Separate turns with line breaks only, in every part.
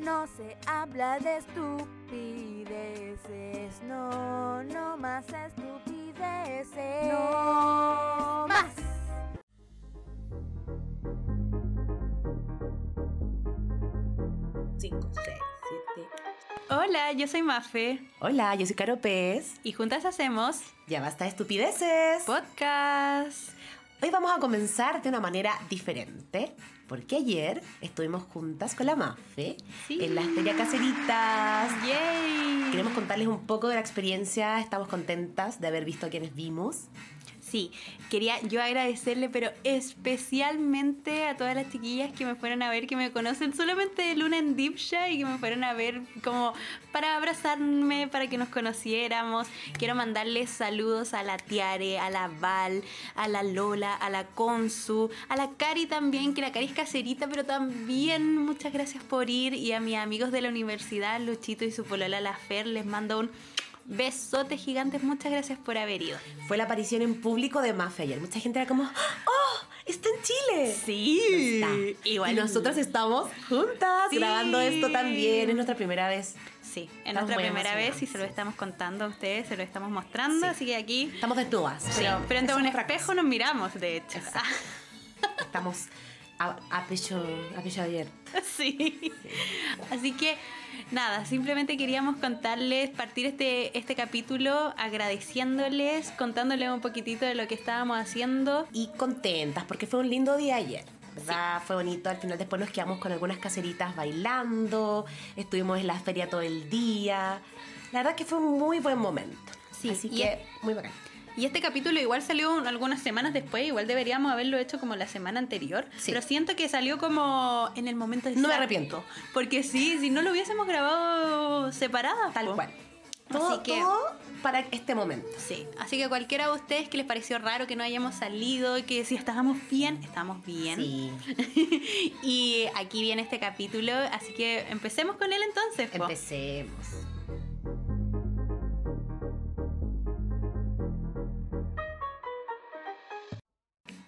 No se habla de estupideces, no, no más estupideces. No más.
Cinco, seis, siete.
Hola, yo soy Mafe
Hola, yo soy Caro Pez.
y juntas hacemos
Ya basta de estupideces.
podcast.
Hoy vamos a comenzar de una manera diferente, porque ayer estuvimos juntas con la Mafe
Sí.
en las feria caseritas.
¡Yay!
Queremos contarles un poco de la experiencia, estamos contentas de haber visto a quienes vimos.
Sí, quería yo agradecerle, pero especialmente a todas las chiquillas que me fueron a ver, que me conocen solamente de Luna en Dipsha y que me fueron a ver como para abrazarme, para que nos conociéramos. Quiero mandarles saludos a la Tiare, a la Val, a la Lola, a la Consu, a la Cari también, que la Cari es caserita, pero también muchas gracias por ir. Y a mis amigos de la universidad, Luchito y su polola, la Fer, les mando un besote gigante. Muchas gracias por haber ido.
Fue la aparición en público de Mafe ayer. Mucha gente era como, ¡Oh! ¡Está en Chile!
Sí,
Está.
igual
Y nosotras estamos juntas
Sí.
grabando esto también. Es nuestra primera vez.
Sí, es
Estamos
nuestra primera vez y se lo estamos contando a ustedes, se lo estamos mostrando,
Sí.
así que aquí
Estamos desnudas.
sí, pero ante
eso
un espejo nos miramos, de hecho.
Estamos a, a pecho, a pecho abierto.
sí. Así que nada, simplemente queríamos contarles, partir este, este capítulo agradeciéndoles, contándoles un poquitito de lo que estábamos haciendo.
Y contentas, porque fue un lindo día ayer. ¿Verdad? Fue bonito. Al final después nos quedamos con algunas caseritas bailando. Estuvimos en la feria todo el día. La verdad que fue un muy buen momento.
Sí,
Así que
es-
muy bacán.
Y este capítulo igual salió un- algunas semanas después, igual deberíamos haberlo hecho como la semana anterior,
Sí.
pero siento que salió como en el momento
No me arrepiento.
Porque sí, si no lo hubiésemos grabado separadas.
Tal
po.
cual. Todo,
Así que
todo para este momento.
Sí, así que cualquiera de ustedes que les pareció raro que no hayamos salido y que si estábamos bien, estamos bien.
Sí.
y aquí viene este capítulo, así que empecemos con él entonces. po.
Empecemos.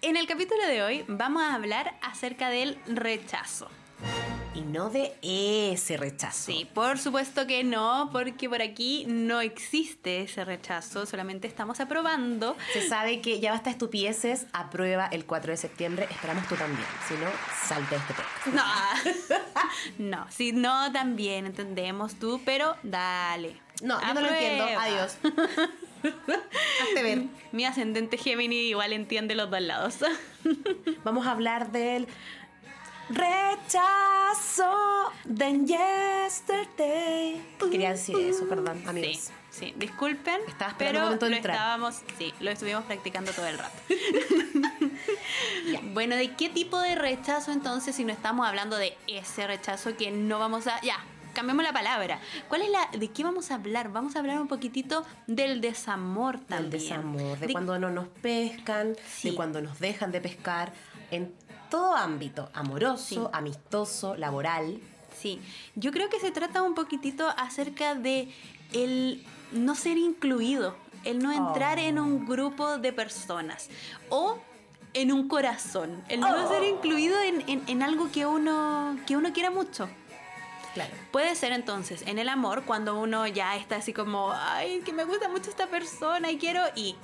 En el capítulo de hoy vamos a hablar acerca del rechazo.
Y no de ese rechazo.
Sí, por supuesto que no, porque por aquí no existe ese rechazo, solamente estamos aprobando.
Se sabe que ya basta estupideces. Aprueba el 4 de septiembre. Esperamos tú también. Si no, salte de este podcast.
No, no, si no, también entendemos tú, pero dale.
No, yo no lo entiendo. Adiós. Hazte ver.
Mi ascendente Gemini igual entiende los dos lados.
Vamos a hablar del rechazo de yesterday. Quería decir eso, perdón, amigos.
Sí, sí, disculpen,
Estaba
pero lo
entrar.
estábamos, sí, lo estuvimos practicando todo el rato. Bueno, ¿de qué tipo de rechazo entonces si no estamos hablando de ese rechazo que no vamos a ya, cambiemos la palabra. ¿Cuál es la de qué vamos a hablar? Vamos a hablar un poquitito del desamor
Del
también.
desamor, de,
De-
cuando no nos pescan,
Sí.
de cuando nos dejan de pescar, en todo ámbito, amoroso,
Sí.
amistoso, laboral.
Sí, yo creo que se trata un poquitito acerca de el no ser incluido, el no entrar
Oh.
en un grupo de personas o en un corazón, el no
Oh.
ser incluido en, en- en algo que uno, que uno quiera mucho.
Claro.
Puede ser entonces en el amor cuando uno ya está así como, ay, que me gusta mucho esta persona y quiero, y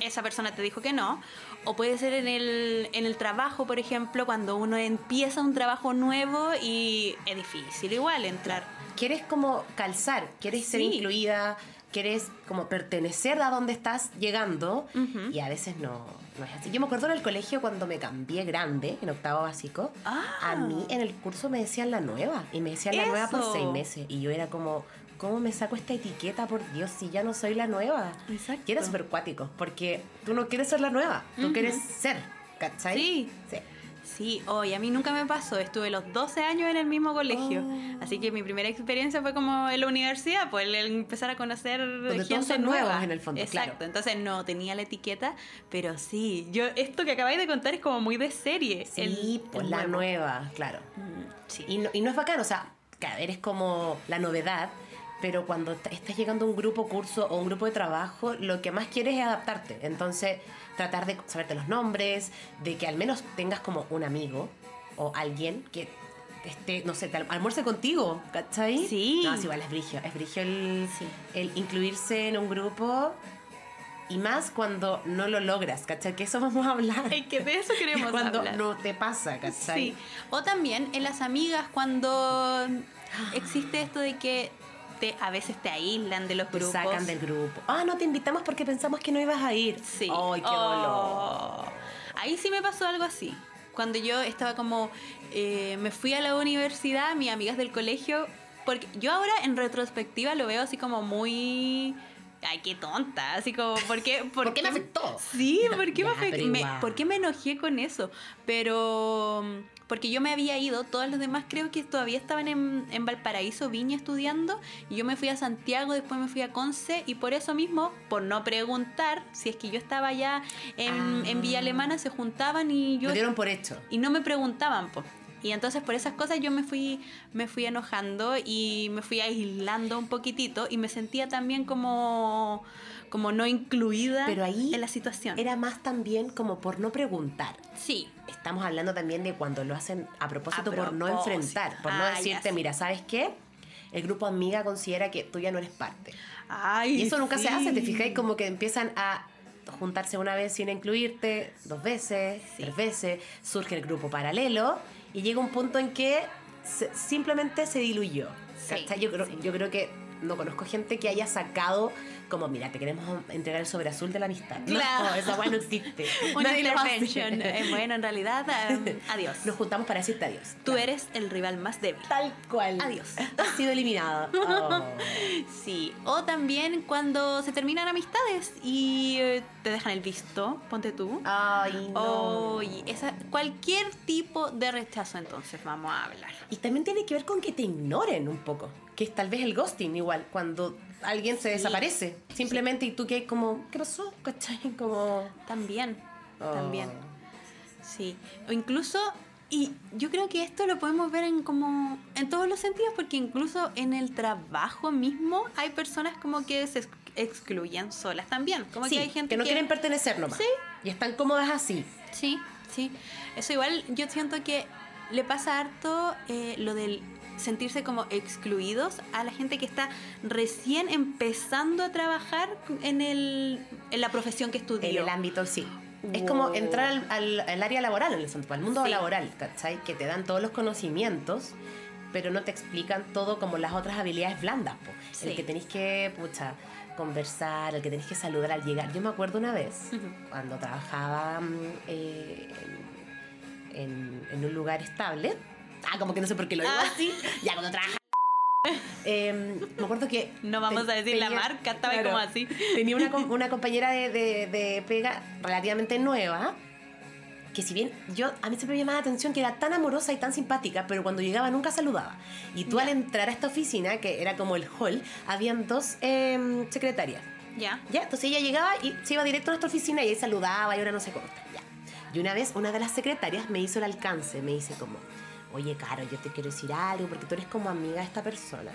esa persona te dijo que no. O puede ser en el, en el trabajo, por ejemplo, cuando uno empieza un trabajo nuevo y es difícil igual entrar.
Quieres como calzar, quieres ser incluida, quieres como pertenecer a donde estás llegando y a veces no, no es así. Yo me acuerdo en el colegio cuando me cambié grande, en octavo básico,
Ah.
a mí en el curso me decían la nueva y me decían la nueva por seis meses y yo era como, ¿cómo me saco esta etiqueta por Dios si ya no soy la nueva?
Exacto.
Y era súper cuático porque tú no quieres ser la nueva, tú quieres ser, ¿cachai?
Sí.
Sí.
Sí, hoy a mí nunca me pasó, estuve los 12 años en el mismo colegio,
Oh.
así que mi primera experiencia fue como en la universidad, pues el empezar a conocer
todos
gente
son
nueva.
nuevos en el fondo,
Exacto,
claro.
entonces no tenía la etiqueta, pero sí, yo esto que acabáis de contar es como muy de serie.
Sí,
el-
pues
el
la
nuevo.
nueva, claro.
Mm, Sí.
Y no, y no es bacán, o sea, eres como la novedad, pero cuando estás llegando a un grupo curso o un grupo de trabajo, lo que más quieres es adaptarte. Entonces, tratar de saberte los nombres, de que al menos tengas como un amigo o alguien que este, no sé, te al- almuerce contigo, ¿cachai?
Sí.
No, es igual, es brigio. Es brigio el,
Sí.
el incluirse en un grupo y más cuando no lo logras, ¿cachai? Que eso vamos a hablar.
Es que de eso queremos
cuando
hablar.
no te pasa, ¿cachai?
Sí. O también en las amigas cuando existe esto de que te, a veces te aíslan de los
Te
grupos.
sacan del grupo. Ah, no te invitamos porque pensamos que no ibas a ir.
Sí.
Ay, qué
Oh.
dolor.
Ahí sí me pasó algo así. Cuando yo estaba como, eh, me fui a la universidad, mis amigas del colegio, porque yo ahora en retrospectiva lo veo así como muy... Ay, qué tonta, así como, ¿por qué,
¿Por qué me afectó?
Sí, ¿por qué,
Ya,
me, afect-
pero
me-. ¿por qué me enojé con eso? Pero porque yo me había ido, todos los demás creo que todavía estaban en, en Valparaíso, Viña estudiando, y yo me fui a Santiago, después me fui a Conce, y por eso mismo, por no preguntar si es que yo estaba allá en,
Ah.
en Villa Alemana, se juntaban y yo
Lo dieron por hecho.
y no me preguntaban, po. Y entonces por esas cosas yo me fui, me fui enojando y me fui aislando un poquitito y me sentía también como, como no incluida
Pero ahí
en la situación.
Era más también como por no preguntar.
Sí,
Estamos hablando también de cuando lo hacen a propósito,
A
por no enfrentar, por no decirte, mira, ¿sabes qué? El grupo amiga considera que tú ya no eres parte.
Ay,
Y eso nunca se hace, ¿te fijáis? Como que empiezan a juntarse una vez sin incluirte, dos veces,
Sí.
tres veces, surge el grupo paralelo y llega un punto en que se- simplemente se diluyó. Yo, creo, yo creo que no conozco gente que haya sacado como, mira, te queremos entregar el sobre azul de la amistad.
Claro.
No, esa weá no existe.
Una intervention. Eh, bueno, en realidad, eh, adiós.
Nos juntamos para decirte adiós.
Tú
Claro.
eres el rival más débil.
Tal cual.
Adiós.
Has sido eliminado. Oh.
Sí, o también cuando se terminan amistades y eh, te dejan el visto, ponte tú.
Ay, no.
Esa, cualquier tipo de rechazo entonces vamos a hablar.
Y también tiene que ver con que te ignoren un poco. Que es tal vez el ghosting igual, cuando alguien se
Sí.
desaparece. Simplemente y tú que como, ¿qué pasó? ¿Cachai? Como...
También,
oh.
también. Sí, o incluso, y yo creo que esto lo podemos ver en como en todos los sentidos, porque incluso en el trabajo mismo hay personas como que se ex- excluyen solas también. Como
Sí,
que hay gente
no quieren pertenecer nomás.
Sí.
Y están cómodas así.
Sí, sí. Eso igual yo siento que le pasa harto eh, lo del sentirse como excluidos a la gente que está recién empezando a trabajar en, el, en la profesión que estudió.
En el ámbito, sí. Es como entrar al, al- al área laboral, en el al mundo
Sí.
laboral, ¿cachai? Que te dan todos los conocimientos, pero no te explican todo como las otras habilidades blandas. po.
Sí.
El que tenéis que, pucha, conversar, el que tenéis que saludar al llegar. Yo me acuerdo una vez, cuando trabajaba mm, eh, en un lugar estable. Ah, como que no sé por qué lo digo
Ah.
así. Ya, cuando trabajaba. Eh, me acuerdo que.
No vamos
te-
a decir la marca, estaba como así.
Tenía una, una compañera de, de- de pega relativamente nueva, que si bien yo, a mí siempre me llamaba la atención que era tan amorosa y tan simpática, pero cuando llegaba nunca saludaba. Y tú al entrar a esta oficina, que era como el hall, habían dos em, secretarias.
Ya.
¿Ya? Entonces ella llegaba y se iba directo a nuestra oficina y ahí saludaba y ahora no sé cómo está. Ya. Y una vez una de las secretarias me hizo el alcance, me dice como, oye, Caro, yo te quiero decir algo porque tú eres como amiga de esta persona.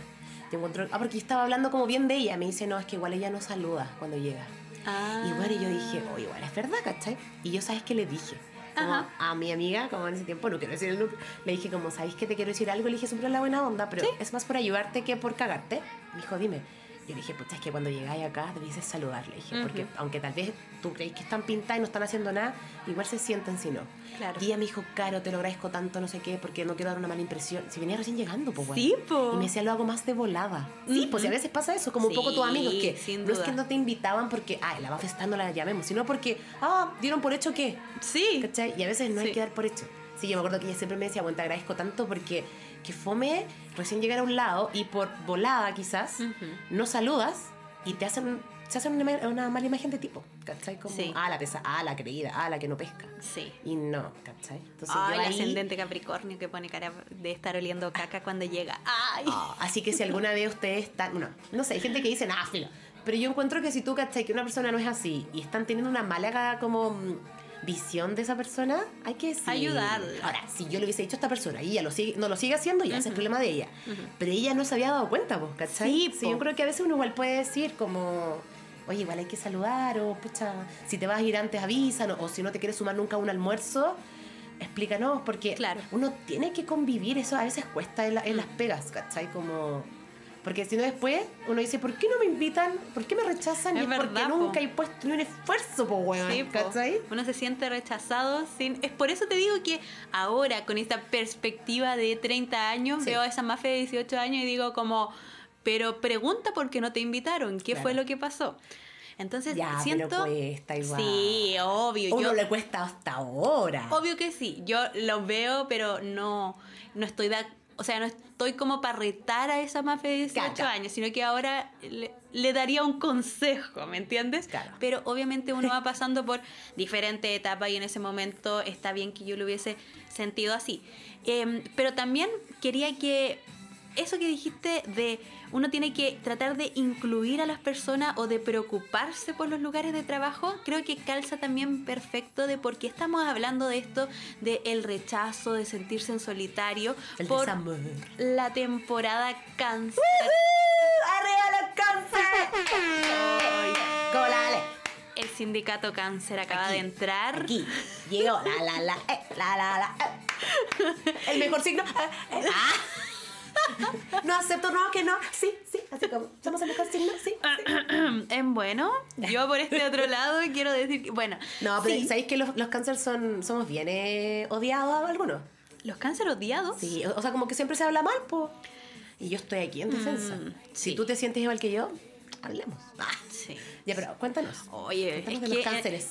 Te encuentro... Ah, porque yo estaba hablando como bien de ella. Me dice, no, es que igual ella no saluda cuando llega.
Ah.
Y bueno, y yo dije, oye, igual es verdad, ¿cachai? Y yo, ¿sabes qué le dije? Como
Ajá.
a mi amiga, como en ese tiempo, no quiero decir el número, le dije como, ¿sabes que te quiero decir algo? Le dije siempre la buena onda, pero es más por ayudarte que por cagarte. Me dijo, dime. Yo dije, pucha, es que cuando llegáis acá debieses saludar, le dije, porque
Ujú.
aunque tal vez tú creéis que están pintadas y no están haciendo nada, igual se sienten si no.
Claro.
Y ella me dijo, Caro, te lo agradezco tanto, no sé qué, porque no quiero dar una mala impresión. Si venía recién llegando, pues bueno.
Sí, po.
Y me decía, lo hago más de volada. Sí,
Ujú.
pues y a veces pasa eso, como un poco tus
Sí,
amigos, que
sin
no es
duda.
que no te invitaban porque, ay, la va festando, la llamemos, sino porque, ah, dieron por hecho que,
Sí.
¿cachai? Y a veces no hay
Sí.
que dar por hecho. Sí, yo me acuerdo que ella siempre me decía, bueno, te agradezco tanto porque que fome recién llegar a un lado y por volada quizás no saludas y te hacen, se hacen una, una mala imagen de tipo, ¿cachai? Como,
Sí.
ah, la pesa, ah, la creída, ah, la que no pesca.
Sí.
Y no, ¿cachai? Entonces yo
el
ahí...
ascendente Capricornio que pone cara de estar oliendo caca cuando llega. Ay.
Ah, así que si alguna de ustedes están, no, no sé, hay gente que dice, ah, filo. Pero yo encuentro que si tú, ¿cachai? Que una persona no es así y están teniendo una mala como visión de esa persona, hay que decir...
Ayudarla.
Ahora, si yo le hubiese dicho a esta persona y ella lo sigue, no lo sigue haciendo, ya ese es el problema de ella. Pero ella no se había dado cuenta, pues, ¿cachai?
Sí,
yo
po.
creo que a veces uno igual puede decir como... Oye, igual hay que saludar, o pucha, si te vas a ir antes avisan, o, o si no te quieres sumar nunca a un almuerzo, explícanos, porque
Claro.
uno tiene que convivir, eso a veces cuesta en, la- en las pegas, ¿cachai? Como... Porque si no después uno dice, ¿por qué no me invitan? ¿Por qué me rechazan?
Es
y porque
verdad, po.
nunca he puesto ni un esfuerzo, po, weón,
Sí.
¿cachai?
Uno se siente rechazado sin... Es por eso te digo que ahora, con esta perspectiva de 30 años,
Sí.
veo a esa mafia de 18 años y digo como, pero pregunta por qué no te invitaron, qué
Claro.
fue lo que pasó. Entonces,
Ya,
siento...
cuesta igual.
Sí, obvio.
Uno
yo,
le cuesta hasta ahora.
Obvio que sí, yo los veo, pero no, no estoy de, o sea, no estoy como para retar a esa mafia de 18
Cacha.
años, sino que ahora le, le daría un consejo, ¿me entiendes?
Claro.
Pero obviamente uno va pasando por diferentes etapas y en ese momento está bien que yo lo hubiese sentido así. Em, pero también quería que eso que dijiste de uno tiene que tratar de incluir a las personas o de preocuparse por los lugares de trabajo, creo que calza también perfecto de por qué estamos hablando de esto, de el rechazo, de sentirse en solitario,
El
por
desamor.
la temporada cáncer.
¡Arriba los cáncer! Como la Ale.
El sindicato cáncer acaba
Aquí,
de entrar.
Aquí llegó la la la, eh, la la la. eh. El mejor signo. eh, ah. No acepto, no, que no. Sí, sí, así como. Somos signo, sí. sí.
En bueno, yo por este otro lado quiero decir que, bueno,
No, pero
sí,
¿sabéis que los, los cáncer son, somos bien eh, odiados algunos?
los cáncer odiados.
Sí, o, o sea, como que siempre se habla mal, po. Y yo estoy aquí en defensa.
Mm,
Si
sí.
tú te sientes igual que yo, hablemos. Ah.
Sí.
Ya, pero cuéntanos.
Oye,
Cuéntanos de
que,
los cánceres.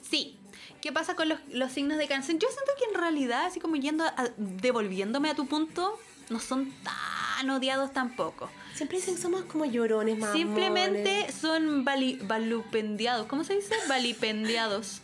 Sí. ¿Qué pasa con los, los signos de cáncer? Yo siento que en realidad, así como yendo a- devolviéndome a tu punto, no son tan odiados tampoco.
Siempre dicen que somos como llorones, mamones.
Simplemente son vali- valupendiados. ¿Cómo se dice? Valipendiados.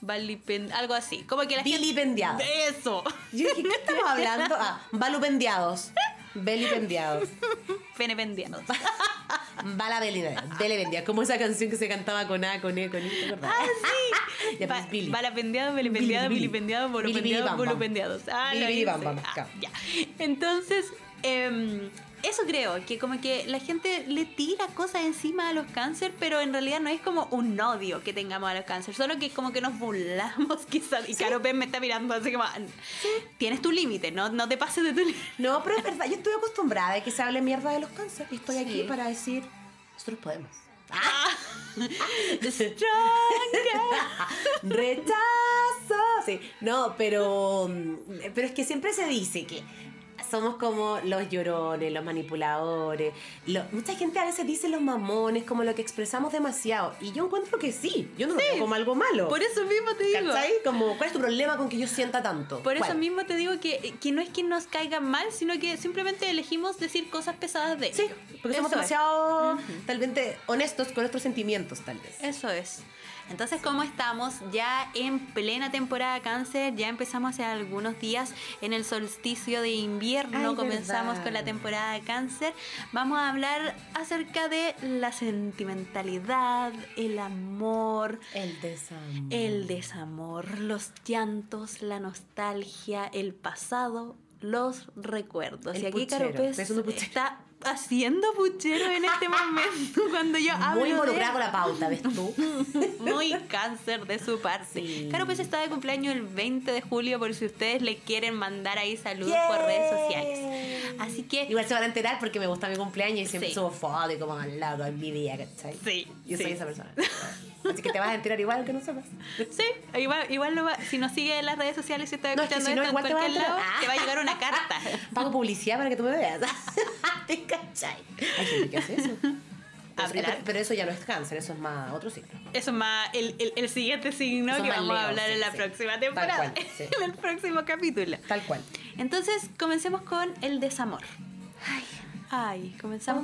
Valipen algo así. Como que la gente...
Vilipendiados.
Eso.
Yo dije, ¿qué estamos hablando? Ah, valupendiados. Belipendiados.
Penependiados.
Bala Belinda. Belependiados. Como esa canción que se cantaba con A, con E, con I. ¿te?
Ah, sí.
Ya, pues, Billy.
Vilipendiados,
Billy, Billy,
bolopendiados, bolupendiados. Ah,
Billy, bam, bam.
Ah, ya. Entonces, em, eso creo, que como que la gente le tira cosas encima a los cáncer, pero en realidad no es como un odio que tengamos a los cáncer, solo que como que nos burlamos quizás. Y Caro Pérez me está mirando así como, tienes tu límite, no, no te pases de tu límite.
No, pero es verdad. Yo estoy acostumbrada a que se hable mierda de los cánceres. Y estoy aquí
Sí.
para decir, nosotros podemos. Rechazo. Sí, no, pero, pero es que siempre se dice que somos como los llorones, los manipuladores. lo- mucha gente a veces dice los mamones, como lo que expresamos demasiado. Y yo encuentro que sí, yo no lo veo como algo malo.
Por eso mismo te digo.
¿Cachai? Como, ¿cuál es tu problema con que yo sienta tanto?
Por eso mismo te digo que, que no es que nos caiga mal, sino que simplemente elegimos decir cosas pesadas de
Sí,
ellos.
porque somos demasiado, tal vez, honestos con nuestros sentimientos, tal vez.
Eso es. Entonces, como estamos ya en plena temporada cáncer, ya empezamos hace algunos días en el solsticio de invierno,
Ay,
comenzamos
verdad.
con la temporada de cáncer, vamos a hablar acerca de la sentimentalidad, el amor,
El desamor.
el desamor, los llantos, la nostalgia, el pasado, los recuerdos.
El
y aquí
puchero,
Caro Pez
estoy haciendo puchero.
está haciendo puchero en este momento cuando yo hablo
Muy
de
involucrada con la pauta, ¿ves tú?
muy cáncer de su parte.
Sí.
Caro Pez está de cumpleaños el 20 de julio por si ustedes le quieren mandar ahí saludos por redes sociales. Así que
Igual se van a enterar porque me gusta mi cumpleaños y siempre
Sí.
subo fotos y como al lado en mi día, ¿cachai?
Sí,
Yo
sí.
soy esa persona. Así que te vas a enterar igual aunque no sepas.
sí, igual, igual lo va- si nos sigue en las redes sociales si está
No, es que
escuchando
si no,
esto en
igual te a
cualquier lado,
enterar.
te va a llegar una carta.
Pago publicidad para que tú me veas. ¿Te cachai? Hay gente que hace eso.
Hablar.
pero- pero eso ya no es cáncer, eso es más otro signo.
Eso es más el, el, el siguiente signo
Eso
que vamos a
Leo,
hablar
sí,
en la
sí.
próxima
Tal
temporada,
cual, sí.
en el próximo capítulo.
Tal cual.
Entonces, comencemos con el desamor. Ay, ay, comenzamos.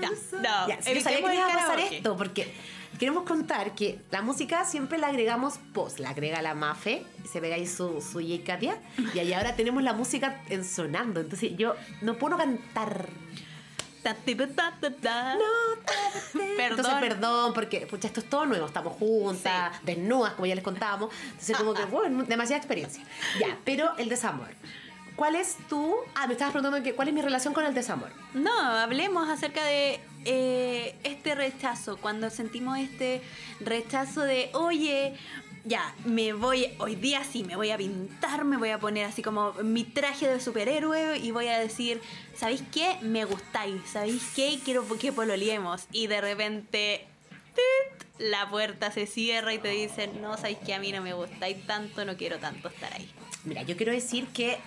Ya, no,
Ya, sí, yo sabía que iba a pasar esto porque queremos contar que la música siempre la agregamos post, la agrega la Mafe, se pega ahí su, su J. Katia, y ahí ahora tenemos la música en sonando, entonces yo no puedo cantar.
Ta.
Entonces,
Perdón.
perdón, porque pucha, esto es todo nuevo, estamos juntas, desnudas, como ya les contábamos, entonces como que, bueno, demasiada experiencia. Ya, pero el desamor. ¿Cuál es tu... Ah, me estabas preguntando que, cuál es mi relación con el desamor.
No, hablemos acerca de eh, este rechazo, cuando sentimos este rechazo de, oye, ya, me voy, hoy día sí, me voy a pintar, me voy a poner así como mi traje de superhéroe y voy a decir, ¿sabéis qué? Me gustáis, ¿sabéis qué? Quiero que pololiemos. Y de repente, la puerta se cierra y te dicen, no, ¿sabéis qué? A mí no me gustáis tanto, no quiero tanto estar ahí.
Mira, yo quiero decir que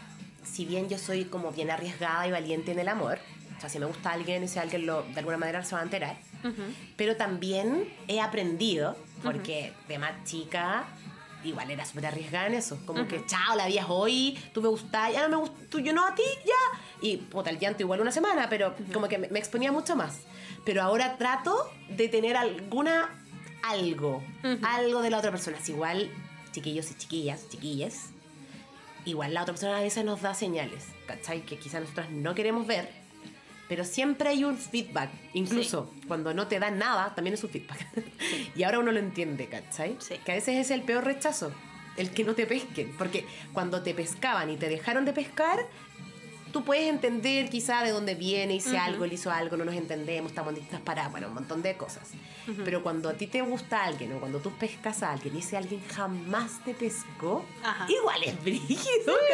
si bien yo soy como bien arriesgada y valiente en el amor, sea, si me gusta alguien si alguien lo, de alguna manera se va a enterar, pero también he aprendido, porque de más chica igual era súper arriesgada en eso, como que chao, la vías hoy, tú me gustás, ya no me gustas, tú yo no a ti, ya. Y puta, el llanto igual una semana, pero como que me, me exponía mucho más. Pero ahora trato de tener alguna, algo, algo de la otra persona. Si igual, chiquillos y chiquillas, chiquilles, igual la otra persona a veces nos da señales, ¿cachai? Que quizás nosotros no queremos ver, pero siempre hay un feedback. Incluso cuando no te dan nada, también es un feedback. y ahora uno lo entiende, ¿cachai?
Sí.
Que a veces es el peor rechazo, el que no te pesquen. Porque cuando te pescaban y te dejaron de pescar, tú puedes entender quizá de dónde viene si algo él hizo algo, no nos entendemos, estamos en distintas paradas, bueno, un montón de cosas. Pero cuando a ti te gusta alguien o cuando tú pescas a alguien y ese alguien jamás te pescó,
Ajá.
igual es brígido,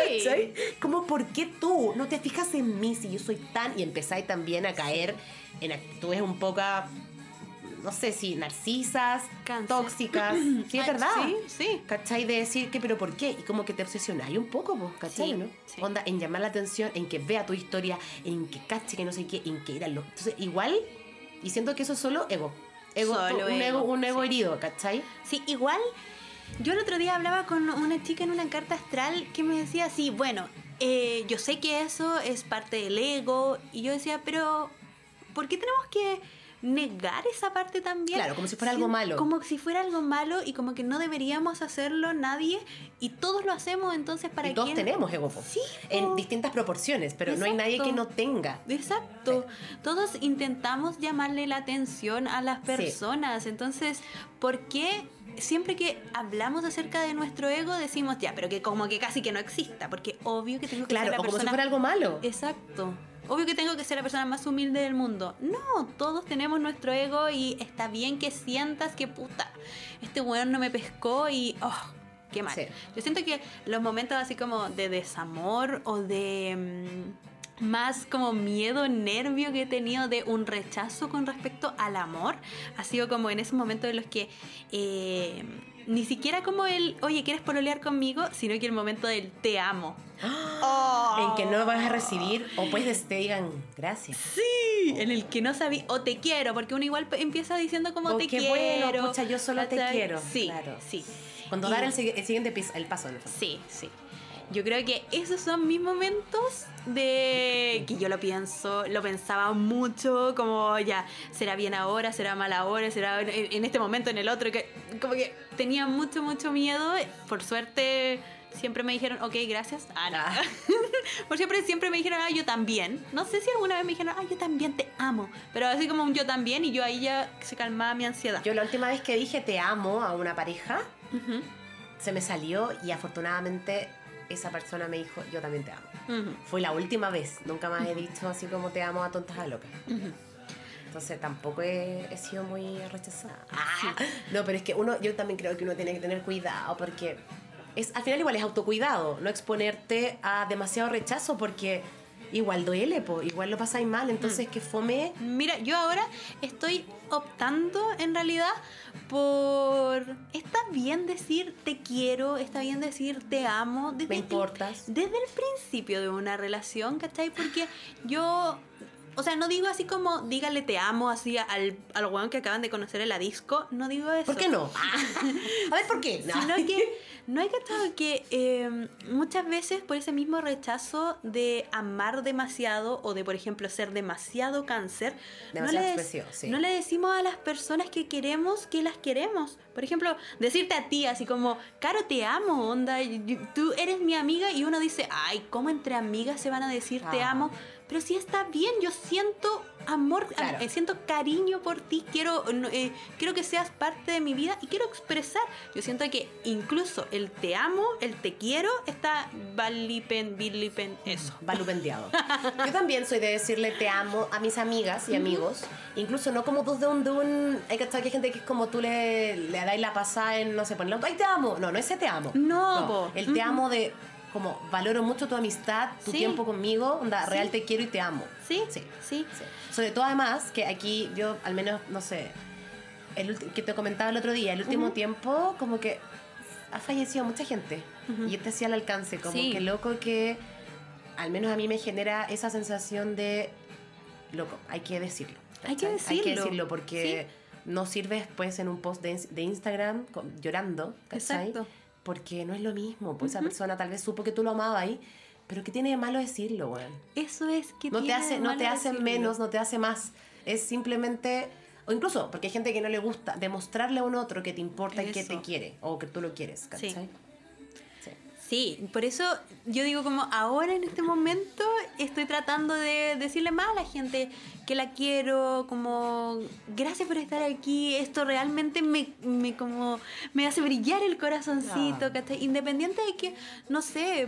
Sí.
¿cachai? Como, ¿por qué tú no te fijas en mí si yo soy tan... Y empezáis también a caer en actitudes un poco, no sé si narcisas,
Cáncer.
tóxicas. Sí, es
Ay,
verdad.
sí, sí.
¿Cachai? De decir que, pero ¿por qué? Y como que te obsesionáis un poco, pues, ¿cachai?
Sí,
¿no?
sí.
Onda, en llamar la atención, en que vea tu historia, en que cache que no sé qué, en que era lo. Entonces, igual, y siento que eso es solo ego. ego
Solo
un ego, un ego
sí.
herido, ¿cachai?
Sí, igual, yo el otro día hablaba con una chica en una carta astral que me decía, sí, bueno, eh, yo sé que eso es parte del ego, y yo decía, pero ¿por qué tenemos que negar esa parte también?
Claro, como si fuera algo malo.
Como si fuera algo malo y como que no deberíamos hacerlo nadie, y todos lo hacemos, entonces para
y todos
quién?
tenemos ego.
Sí,
En distintas proporciones, pero no hay nadie que no tenga.
Exacto. Todos intentamos llamarle la atención a las
Sí.
personas. Entonces, ¿por qué siempre que hablamos acerca de nuestro ego decimos ya, pero que como que casi que no exista? Porque obvio que tengo que
Claro,
ser la
o como si fuera algo malo.
Exacto. Obvio que tengo que ser la persona más humilde del mundo. No, todos tenemos nuestro ego y está bien que sientas que puta, este weón no me pescó y oh, qué mal.
Sí.
Yo siento que los momentos así como de desamor o de mm, más como miedo, nervio que he tenido de un rechazo con respecto al amor, ha sido como en esos momentos en los que eh, ni siquiera como el, oye, ¿quieres pololear conmigo? Sino que el momento del te amo.
En que no vas a recibir, o pues te digan gracias.
Sí, en el que no sabía, o te quiero, porque uno igual empieza diciendo como
O
te
qué
quiero.
bueno, pucha, yo solo te quiero.
Sí,
Claro.
sí.
Cuando
Y-
dar el, sigui- el siguiente piso, el paso, en el fondo.
Sí, sí. Yo creo que esos son mis momentos de que yo lo pienso, lo pensaba mucho, como ya, será bien ahora, será mal ahora, será en, en este momento, en el otro, que como que tenía mucho, mucho miedo. Por suerte siempre me dijeron, ok, gracias. Ah, no.
Ah.
Por siempre, siempre me dijeron, ah, yo también. No sé si alguna vez me dijeron, ah, yo también te amo. Pero así como un yo también, y yo ahí ya se calmaba mi ansiedad.
Yo la última vez que dije te amo a una pareja,
Ujú,
se me salió y afortunadamente esa persona me dijo, yo también te amo. Fue la última vez, nunca más he dicho así como te amo a tontas a locas. Entonces tampoco he, he sido muy rechazada. Ah, no, pero es que uno, yo también creo que uno tiene que tener cuidado porque es, al final igual es autocuidado, no exponerte a demasiado rechazo porque igual duele, po, igual lo pasáis mal, entonces que fome.
Mira, yo ahora estoy optando en realidad por... Está bien decir te quiero, está bien decir te amo. Desde
Me
el-
importas.
Desde el principio de una relación, ¿cachai? Porque yo... O sea, no digo así como dígale te amo así al, al weón que acaban de conocer en la disco. No digo eso.
¿Por qué no? a ver, ¿por qué? No.
Sino que no hay cachado que eh, muchas veces por ese mismo rechazo de amar demasiado o de, por ejemplo, ser demasiado cáncer,
Demasiado
no, le
expresivo, sí.
no le decimos a las personas que queremos que las queremos. Por ejemplo, decirte a ti así como, Caro, te amo, onda, tú eres mi amiga y uno dice, ay, ¿cómo entre amigas se van a decir te amo? Pero si está bien, yo siento amor,
Claro.
eh, siento cariño por ti, quiero, no, eh, quiero que seas parte de mi vida y quiero expresar. Yo siento que incluso el te amo, el te quiero, está valipen, vilipen, eso.
Valupendiado. Yo también soy de decirle te amo a mis amigas y amigos, incluso no como tú de un, de un hay que estar que hay gente que es como tú le, le dais la pasada en, no sé, ponerlo, ay te amo. No, no ese te amo.
No, po.
el te amo de como valoro mucho tu amistad, tu
Sí.
tiempo conmigo, onda,
Sí.
real te quiero y te amo.
¿Sí?
Sí.
Sí.
Sí. Sobre todo además que aquí yo al menos, no sé, el que te comentaba el otro día, el último tiempo como que ha fallecido mucha gente y este hacía al alcance, como
Sí.
que loco que al menos a mí me genera esa sensación de loco, hay que decirlo.
Hay que
¿cachai? Hay que
decirlo,
decirlo porque no sirve después en un post de, de Instagram con- llorando, ¿cachai?
Exacto.
Porque no es lo mismo, pues esa persona tal vez supo que tú lo amabas ahí, pero ¿qué tiene de malo decirlo, weón?
Eso es que
no te hace,
de
no te hace
decirlo.
menos, no te hace más. Es simplemente, o incluso, porque hay gente que no le gusta demostrarle a un otro que te importa y que te quiere, o que tú lo quieres, ¿cachai?
Sí.
Sí.
Por eso yo digo como ahora en este momento estoy tratando de decirle más a la gente que la quiero, como gracias por estar aquí, esto realmente me, me como me hace brillar el corazoncito,
Ah.
¿cachai? Independiente de que, no sé,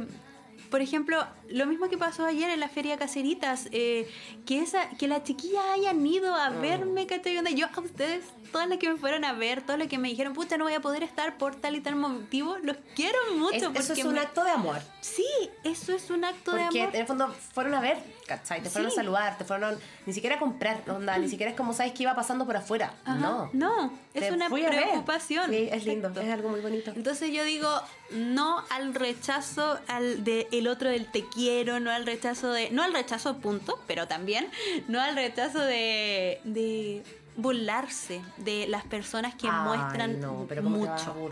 por ejemplo, lo mismo que pasó ayer en la feria Caceritas, eh, que esa, que las chiquillas hayan ido a
Mm.
verme, ¿cachai? Yo a ustedes, todas las que me fueron a ver, todas las que me dijeron, pucha, no voy a poder estar por tal y tal motivo, los quiero mucho.
Es- eso
porque
es un
me-
acto de amor.
Sí, eso es un acto de
Porque
amor.
en el fondo fueron a ver, ¿cachai? Te fueron
Sí.
a saludar, te fueron ni siquiera a comprar, onda, ni siquiera es como sabes que iba pasando por afuera.
Ajá,
No.
no, es
Te
una preocupación.
Sí, es lindo,
Exacto.
es algo muy bonito.
Entonces yo digo, no al rechazo al de el otro del te quiero, no al rechazo de, no al rechazo punto, pero también, no al rechazo de, de burlarse de las personas que
Ay,
muestran
no, pero ¿cómo te vas a
mucho.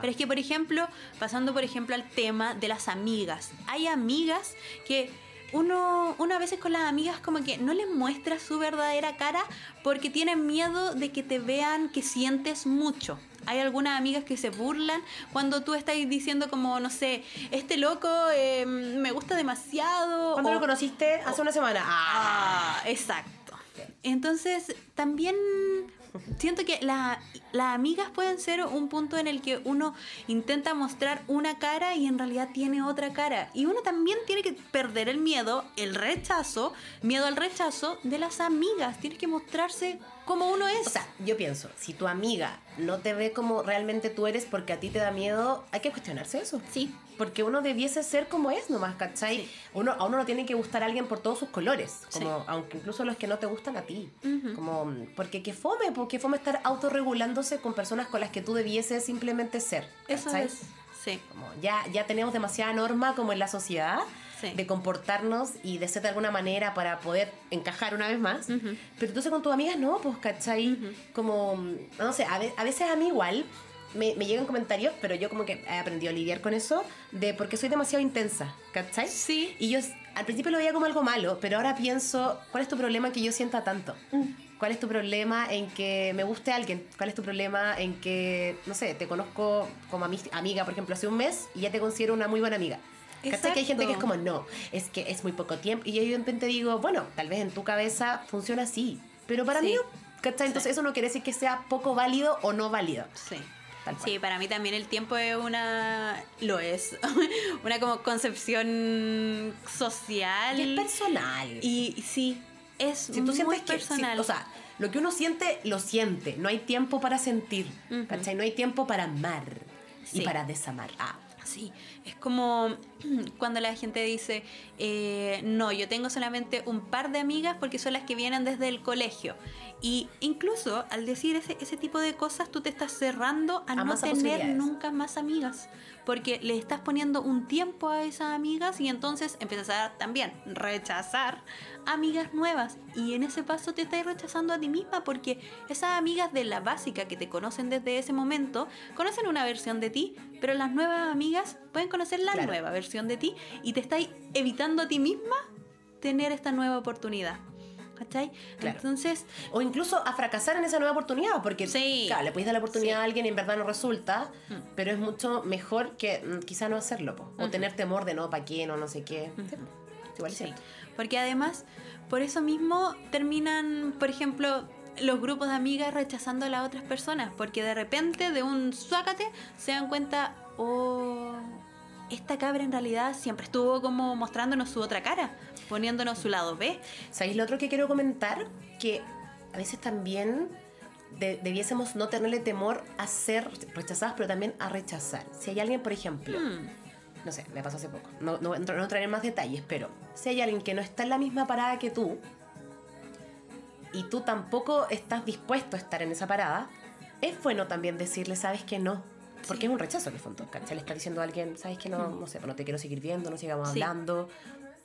Pero es que, por ejemplo, pasando por ejemplo al tema de las amigas, hay amigas que uno, uno a veces con las amigas como que no les muestra su verdadera cara porque tienen miedo de que te vean que sientes mucho. Hay algunas amigas que se burlan cuando tú estás diciendo como, no sé, este loco eh, me gusta demasiado.
¿Cuándo
o-
lo conociste? Hace una semana. Ah.
Ah, exacto. Entonces, también siento que la- las amigas pueden ser un punto en el que uno intenta mostrar una cara y en realidad tiene otra cara. Y uno también tiene que perder el miedo, el rechazo, miedo al rechazo de las amigas. Tienes que mostrarse como uno es.
O sea, yo pienso, si tu amiga no te ve como realmente tú eres porque a ti te da miedo, hay que cuestionarse eso.
sí.
Porque uno debiese ser como es nomás, ¿cachai?
Sí.
Uno, a uno no tiene que gustar a alguien por todos sus colores, como,
Sí.
aunque incluso los que no te gustan a ti.
Ujú.
Como, porque qué fome, porque fome estar autorregulándose con personas con las que tú debieses simplemente ser.
Eso
¿cachai?
es. Sí.
Como ya, ya tenemos demasiada norma como en la sociedad
Sí.
de comportarnos y de ser de alguna manera para poder encajar una vez más.
Ujú.
Pero entonces con tus amigas no, pues, ¿cachai?
Ujú.
Como, no sé, a, ve- a veces a mí igual me, me llegan comentarios, pero yo como que he aprendido a lidiar con eso, de porque soy demasiado intensa, ¿cachai?
Sí.
Y yo al principio lo veía como algo malo, pero ahora pienso, ¿cuál es tu problema en que yo sienta tanto?
Mm.
¿Cuál es tu problema en que me guste alguien? ¿Cuál es tu problema en que, no sé, te conozco como ami- amiga, por ejemplo, hace un mes y ya te considero una muy buena amiga? ¿Cachai? Que hay gente que es como, no, es que es muy poco tiempo. Y yo de repente digo, bueno, tal vez en tu cabeza funciona así, pero para
Sí.
mí. ¿Cachai? Entonces
Sí.
eso no quiere decir que sea poco válido o no válido.
Sí.
Tal cual.
Sí, para mí también el tiempo es una. Lo es. una como concepción social.
Y es personal.
Y sí, es
si tú
muy
sientes que,
personal.
si- o sea, lo que uno siente, lo siente. No hay tiempo para sentir.
Ujú.
¿Cachai? No hay tiempo para amar y para desamar. Ah,
Sí, es como cuando la gente dice, eh, no, yo tengo solamente un par de amigas porque son las que vienen desde el colegio. Y incluso al decir ese, ese tipo de cosas, tú te estás cerrando a,
A
no tener nunca más amigas. Porque le estás poniendo un tiempo a esas amigas y entonces empiezas a también rechazar amigas nuevas. Y en ese paso te estás rechazando a ti misma porque esas amigas de la básica que te conocen desde ese momento, conocen una versión de ti, pero las nuevas amigas pueden conocer la
Claro.
nueva versión de ti y te estás evitando a ti misma tener esta nueva oportunidad. ¿Cachai?
Claro.
Entonces,
O incluso a fracasar en esa nueva oportunidad, porque
Sí.
claro, le puedes dar la oportunidad
Sí.
a alguien y en verdad no resulta,
Mm.
pero es mucho mejor que mm, quizá no hacerlo, po. o tener temor de no, ¿para qué? No, no sé qué. Sí, Igual
Sí, porque además, por eso mismo terminan, por ejemplo, los grupos de amigas rechazando a las otras personas, porque de repente, de un suácate, se dan cuenta, o esta cabra en realidad siempre estuvo como mostrándonos su otra cara, poniéndonos su lado B.
¿Sabéis lo otro que quiero comentar? Que a veces también de- debiésemos no tenerle temor a ser rechazadas, pero también a rechazar. Si hay alguien, por ejemplo,
Hmm,
no sé, me pasó hace poco, no, no, no en más detalles, pero si hay alguien que no está en la misma parada que tú y tú tampoco estás dispuesto a estar en esa parada, es bueno también decirle, sabes que no. Porque
Sí.
es un rechazo en el fondo, ¿cachai? Le está diciendo a alguien, sabes que no, no sé, no te quiero seguir viendo, no sigamos
Sí.
hablando.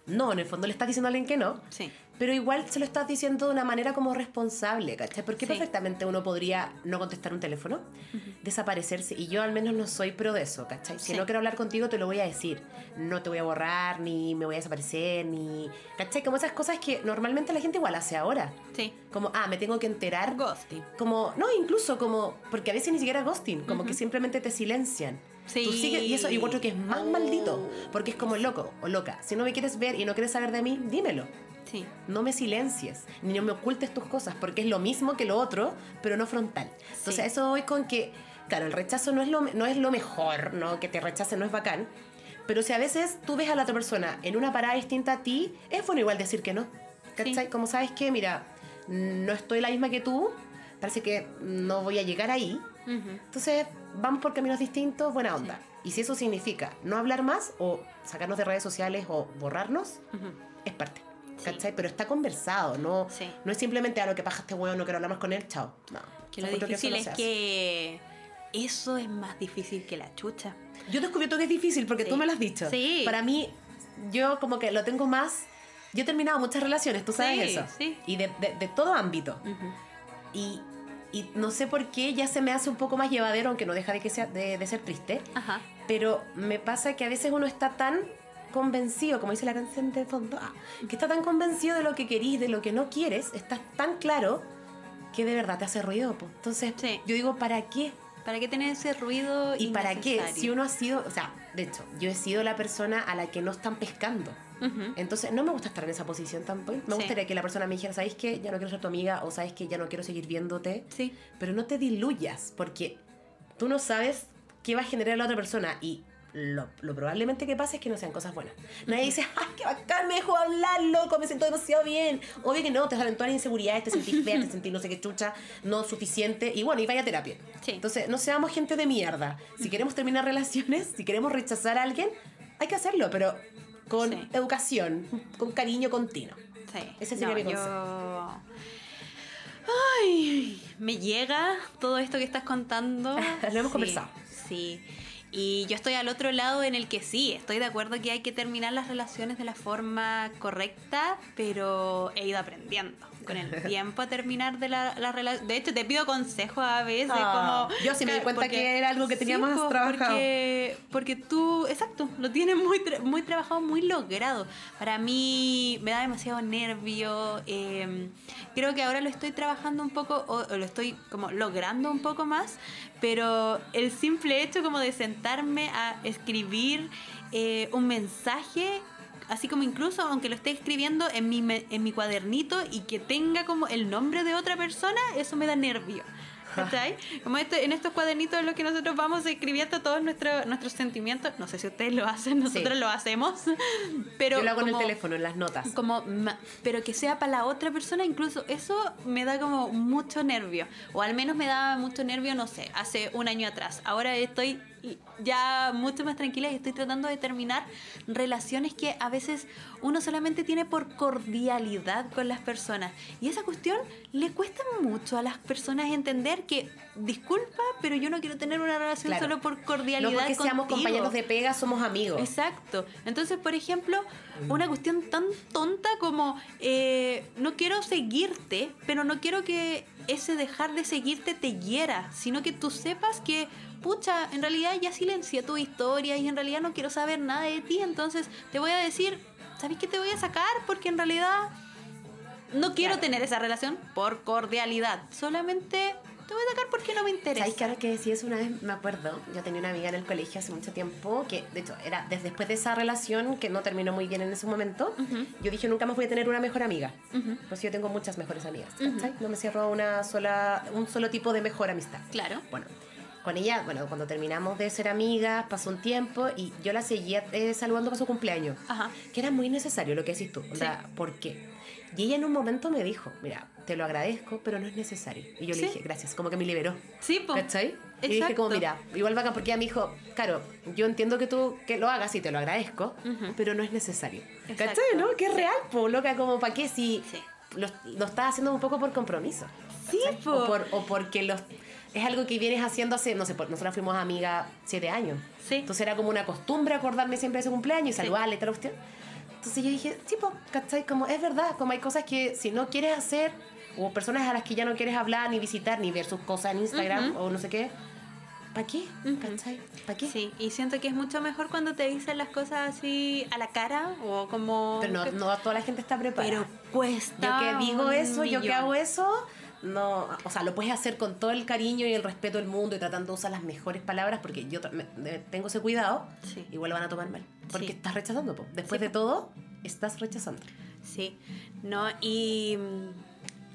No, en el fondo le estás diciendo a alguien que no,
Sí.
Pero igual se lo estás diciendo de una manera como responsable, ¿cachai? Porque
Sí.
perfectamente uno podría no contestar un teléfono, desaparecerse, y yo al menos no soy pro de eso, ¿cachai? Si
Sí.
no quiero hablar contigo, te lo voy a decir. No te voy a borrar, ni me voy a desaparecer, ni. ¿cachai? Como esas cosas que normalmente la gente igual hace ahora.
Sí.
Como, ah, me tengo que enterar.
Ghosting.
Como, no, incluso como, porque a veces ni siquiera ghosting, como que simplemente te silencian.
Sí.
Tú sigues, y eso encuentro que es más
Oh.
maldito, porque es como loco o loca. Si no me quieres ver y no quieres saber de mí, dímelo.
Sí.
No me silencies, ni no me ocultes tus cosas, porque es lo mismo que lo otro, pero no frontal. Entonces,
Sí.
a eso voy con que, claro, el rechazo no es lo, no es lo mejor, ¿no? Que te rechacen no es bacán. Pero si a veces tú ves a la otra persona en una parada distinta a ti, es bueno igual decir que no. ¿Cachai?
Sí.
Como sabes que, mira, no estoy la misma que tú, parece que no voy a llegar ahí. Entonces, vamos por caminos distintos, buena onda. Y si eso significa no hablar más o sacarnos de redes sociales o borrarnos, es parte.
Sí.
¿Cachai? Pero está conversado, no,
Sí.
no es simplemente a lo que pasa este huevo, no quiero hablar más con él, chao. No.
Que lo difícil
no
es que eso es más difícil que la chucha.
Yo he descubierto que es difícil porque
Sí.
tú me lo has dicho.
Sí.
Para mí, yo como que lo tengo más. Yo he terminado muchas relaciones, tú sabes eso.
sí.
Y de, de- de todo ámbito. Y, y no sé por qué ya se me hace un poco más llevadero, aunque no deja de, que sea, de, de ser triste.
Ajá.
Pero me pasa que a veces uno está tan convencido, como dice la canción de fondo, ah, que está tan convencido de lo que querís, de lo que no quieres, estás tan claro que de verdad te hace ruido. po. Entonces,
Sí.
yo digo, ¿para qué?
¿Para qué tener ese ruido
¿Y para qué? Si uno ha sido, o sea, de hecho, yo he sido la persona a la que no están pescando. Entonces, no me gusta estar en esa posición tampoco. Me
Sí.
gustaría que la persona me dijera, ¿sabes qué? Ya no quiero ser tu amiga o ¿sabes qué? Ya no quiero seguir viéndote.
Sí.
Pero no te diluyas, porque tú no sabes qué va a generar la otra persona y lo, lo probablemente que pase es que no sean cosas buenas. Nadie dice, ¡ay, qué bacán! Me dejó hablar, loco, me siento demasiado bien. Obvio que no, te salen todas las inseguridades, te sentís fea, te sentís no sé qué chucha, no suficiente. Y bueno, y vaya a terapia.
Sí.
Entonces, no seamos gente de mierda. Si queremos terminar relaciones, si queremos rechazar a alguien, hay que hacerlo, pero con
Sí.
educación, con cariño continuo.
Sí.
Ese sería mi
yo... Ay, me llega todo esto que estás contando.
Lo hemos
Sí,
conversado.
Sí. Y yo estoy al otro lado en el que sí, estoy de acuerdo que hay que terminar las relaciones de la forma correcta, pero he ido aprendiendo con el tiempo a terminar de la, la relación. De hecho, te pido consejos a veces,
Ah,
como...
yo sí me di cuenta que era algo que tenía más
po,
trabajado.
Porque, porque tú, exacto, lo tienes muy, tra- muy trabajado, muy logrado. Para mí me da demasiado nervio. eh, creo que ahora lo estoy trabajando un poco, o, o lo estoy como logrando un poco más, pero el simple hecho como de sentarme a escribir eh, un mensaje así como incluso aunque lo esté escribiendo en mi, me- en mi cuadernito y que tenga como el nombre de otra persona, eso me da nervio. Como esto, en estos cuadernitos en los que nosotros vamos escribiendo todos nuestros nuestros sentimientos. No sé si ustedes lo hacen, nosotros
Sí.
lo hacemos. Pero
Yo lo hago en el
como-
teléfono, en las notas.
como pero que sea para la otra persona incluso eso me da como mucho nervio o al menos me daba mucho nervio no sé hace un año atrás ahora estoy ya mucho más tranquila y estoy tratando de terminar relaciones que a veces uno solamente tiene por cordialidad con las personas y esa cuestión le cuesta mucho a las personas entender que disculpa pero yo no quiero tener una relación
Claro.
solo por cordialidad
No porque seamos compañeros de pega, somos amigos.
Exacto. Entonces, por ejemplo, una cuestión tan tonta como eh, no quiero seguirte, pero no quiero que ese dejar de seguirte te hiera, sino que tú sepas que, pucha, en realidad ya silencié tu historia y en realidad no quiero saber nada de ti, entonces te voy a decir, ¿sabes qué te voy a sacar? Porque en realidad no quiero
Claro.
tener esa relación por cordialidad, solamente te voy a sacar porque no me interesa.
¿Sabes que ahora que decís una vez me acuerdo? Yo tenía una amiga en el colegio hace mucho tiempo que, de hecho, era desde después de esa relación que no terminó muy bien en ese momento. Yo dije, nunca más voy a tener una mejor amiga.
Ujú.
Pues yo tengo muchas mejores amigas. ¿cachai? No me cierro a una sola, un solo tipo de mejor amistad.
Claro.
Bueno, con ella, bueno, cuando terminamos de ser amigas, pasó un tiempo y yo la seguía eh, saludando para su cumpleaños.
Ajá.
Que era muy necesario lo que decís tú. O sea, ¿por qué? Y ella en un momento me dijo, mira, te lo agradezco, pero no es necesario. Y yo
Sí.
le dije, gracias, como que me liberó.
Sí, po.
¿Cachai? Y dije como,
Exacto.
mira, igual bacán porque ella me dijo, claro, yo entiendo que tú que lo hagas y te lo agradezco,
Ujú.
pero no es necesario.
Exacto.
¿Cachai, no? Que es
Sí.
real, po, loca, como para qué si
Sí.
lo, lo estás haciendo un poco por compromiso.
Sí,
¿cachai?
po.
o, por, o porque los, es algo que vienes haciendo hace, no sé, nosotros fuimos amigas siete años.
Sí.
Entonces era como una costumbre acordarme siempre de ese cumpleaños y
Sí.
saludarle y tal cuestión. Entonces yo dije, sí, po, ¿cachai? Como es verdad, como hay cosas que si no quieres hacer, o personas a las que ya no quieres hablar, ni visitar, ni ver sus cosas en Instagram,
Ujú.
o no sé qué, ¿para qué?
Ujú.
¿Cachai? ¿Para qué?
Sí, y siento que es mucho mejor cuando te dicen las cosas así a la cara o como...
Pero no, no toda la gente está preparada.
Pero cuesta
yo que digo eso, yo que hago eso, no, o sea, lo puedes hacer con todo el cariño y el respeto del mundo y tratando de usar las mejores palabras porque yo tra- me- me- tengo ese cuidado,
Sí.
igual lo van a tomar mal, porque
Sí.
estás rechazando, po. después
Sí,
de todo, estás rechazando.
Sí, no, y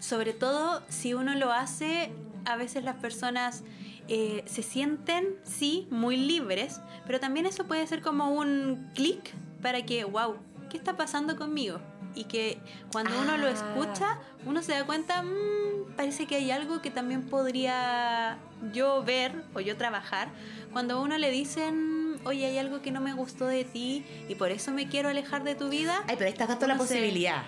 sobre todo si uno lo hace, a veces las personas eh, se sienten, sí, muy libres, pero también eso puede ser como un clic para que, wow, ¿qué está pasando conmigo? Y que cuando uno lo
Ah.
escucha, uno se da cuenta, "Mm, parece que hay algo que también podría yo ver o yo trabajar. Cuando a uno le dicen, oye, hay algo que no me gustó de ti y por eso me quiero alejar de tu vida,
Ay, pero ahí estás dando la
se-
posibilidad,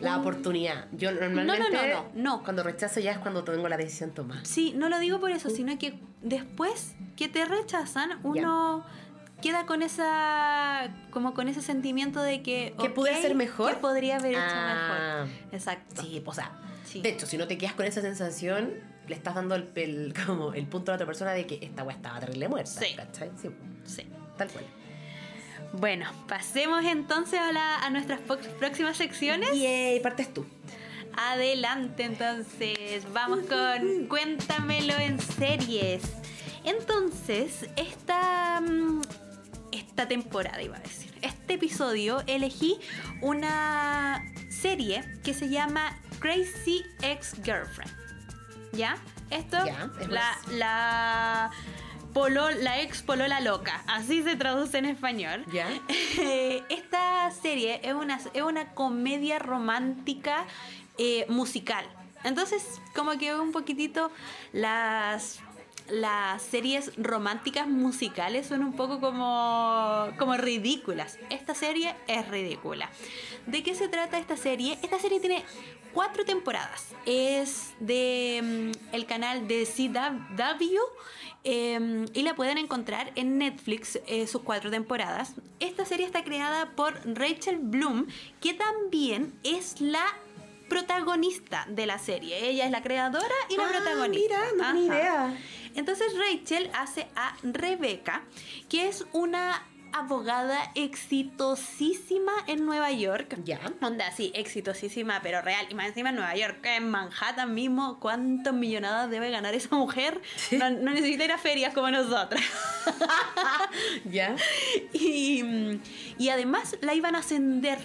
la
Un-
oportunidad. Yo normalmente,
no, no, no.
cuando rechazo ya es cuando tengo la decisión tomada.
Sí, no lo digo por eso, sino que después que te rechazan, uno queda con esa como con ese sentimiento de que
¿Que pude
ok,
hacer mejor?
que podría haber hecho
Ah.
mejor. Exacto.
Sí, o sea,
Sí.
de hecho, si no te quedas con esa sensación, le estás dando el, el- como el punto a la otra persona de que esta weá estaba terrible muerta.
Sí.
¿cachai? Sí,
Sí.
tal cual.
Bueno, pasemos entonces a, la- a nuestras próximas secciones.
Y partes tú.
Adelante entonces, vamos con Cuéntamelo en series. Entonces, esta, mm, esta temporada iba a decir, este episodio elegí una serie que se llama Crazy Ex-Girlfriend. ¿Ya? Esto,
Ya, es
la, la, polo, la ex polola loca, así se traduce en español.
¿Ya?
Eh, Esta serie es una, es una comedia romántica eh, musical. Entonces, como que un poquitito las, las series románticas musicales son un poco como, como ridículas. Esta serie es ridícula. ¿De qué se trata esta serie? Esta serie tiene cuatro temporadas. Es de mm, el canal de CW. eh, y la pueden encontrar en Netflix eh, sus cuatro temporadas. Esta serie está creada por Rachel Bloom, que también es la protagonista de la serie. Ella es la creadora y la
Ah,
protagonista.
mira, no
Ajá.
idea.
Entonces Rachel hace a Rebecca, que es una abogada exitosísima en Nueva York.
Ya.
Onda, sí, exitosísima, pero real. Y más encima en Nueva York, en Manhattan mismo, ¿cuántas millonadas debe ganar esa mujer? No, no necesita ir a ferias como nosotras.
¿Ya?
y, y además la iban a ascender,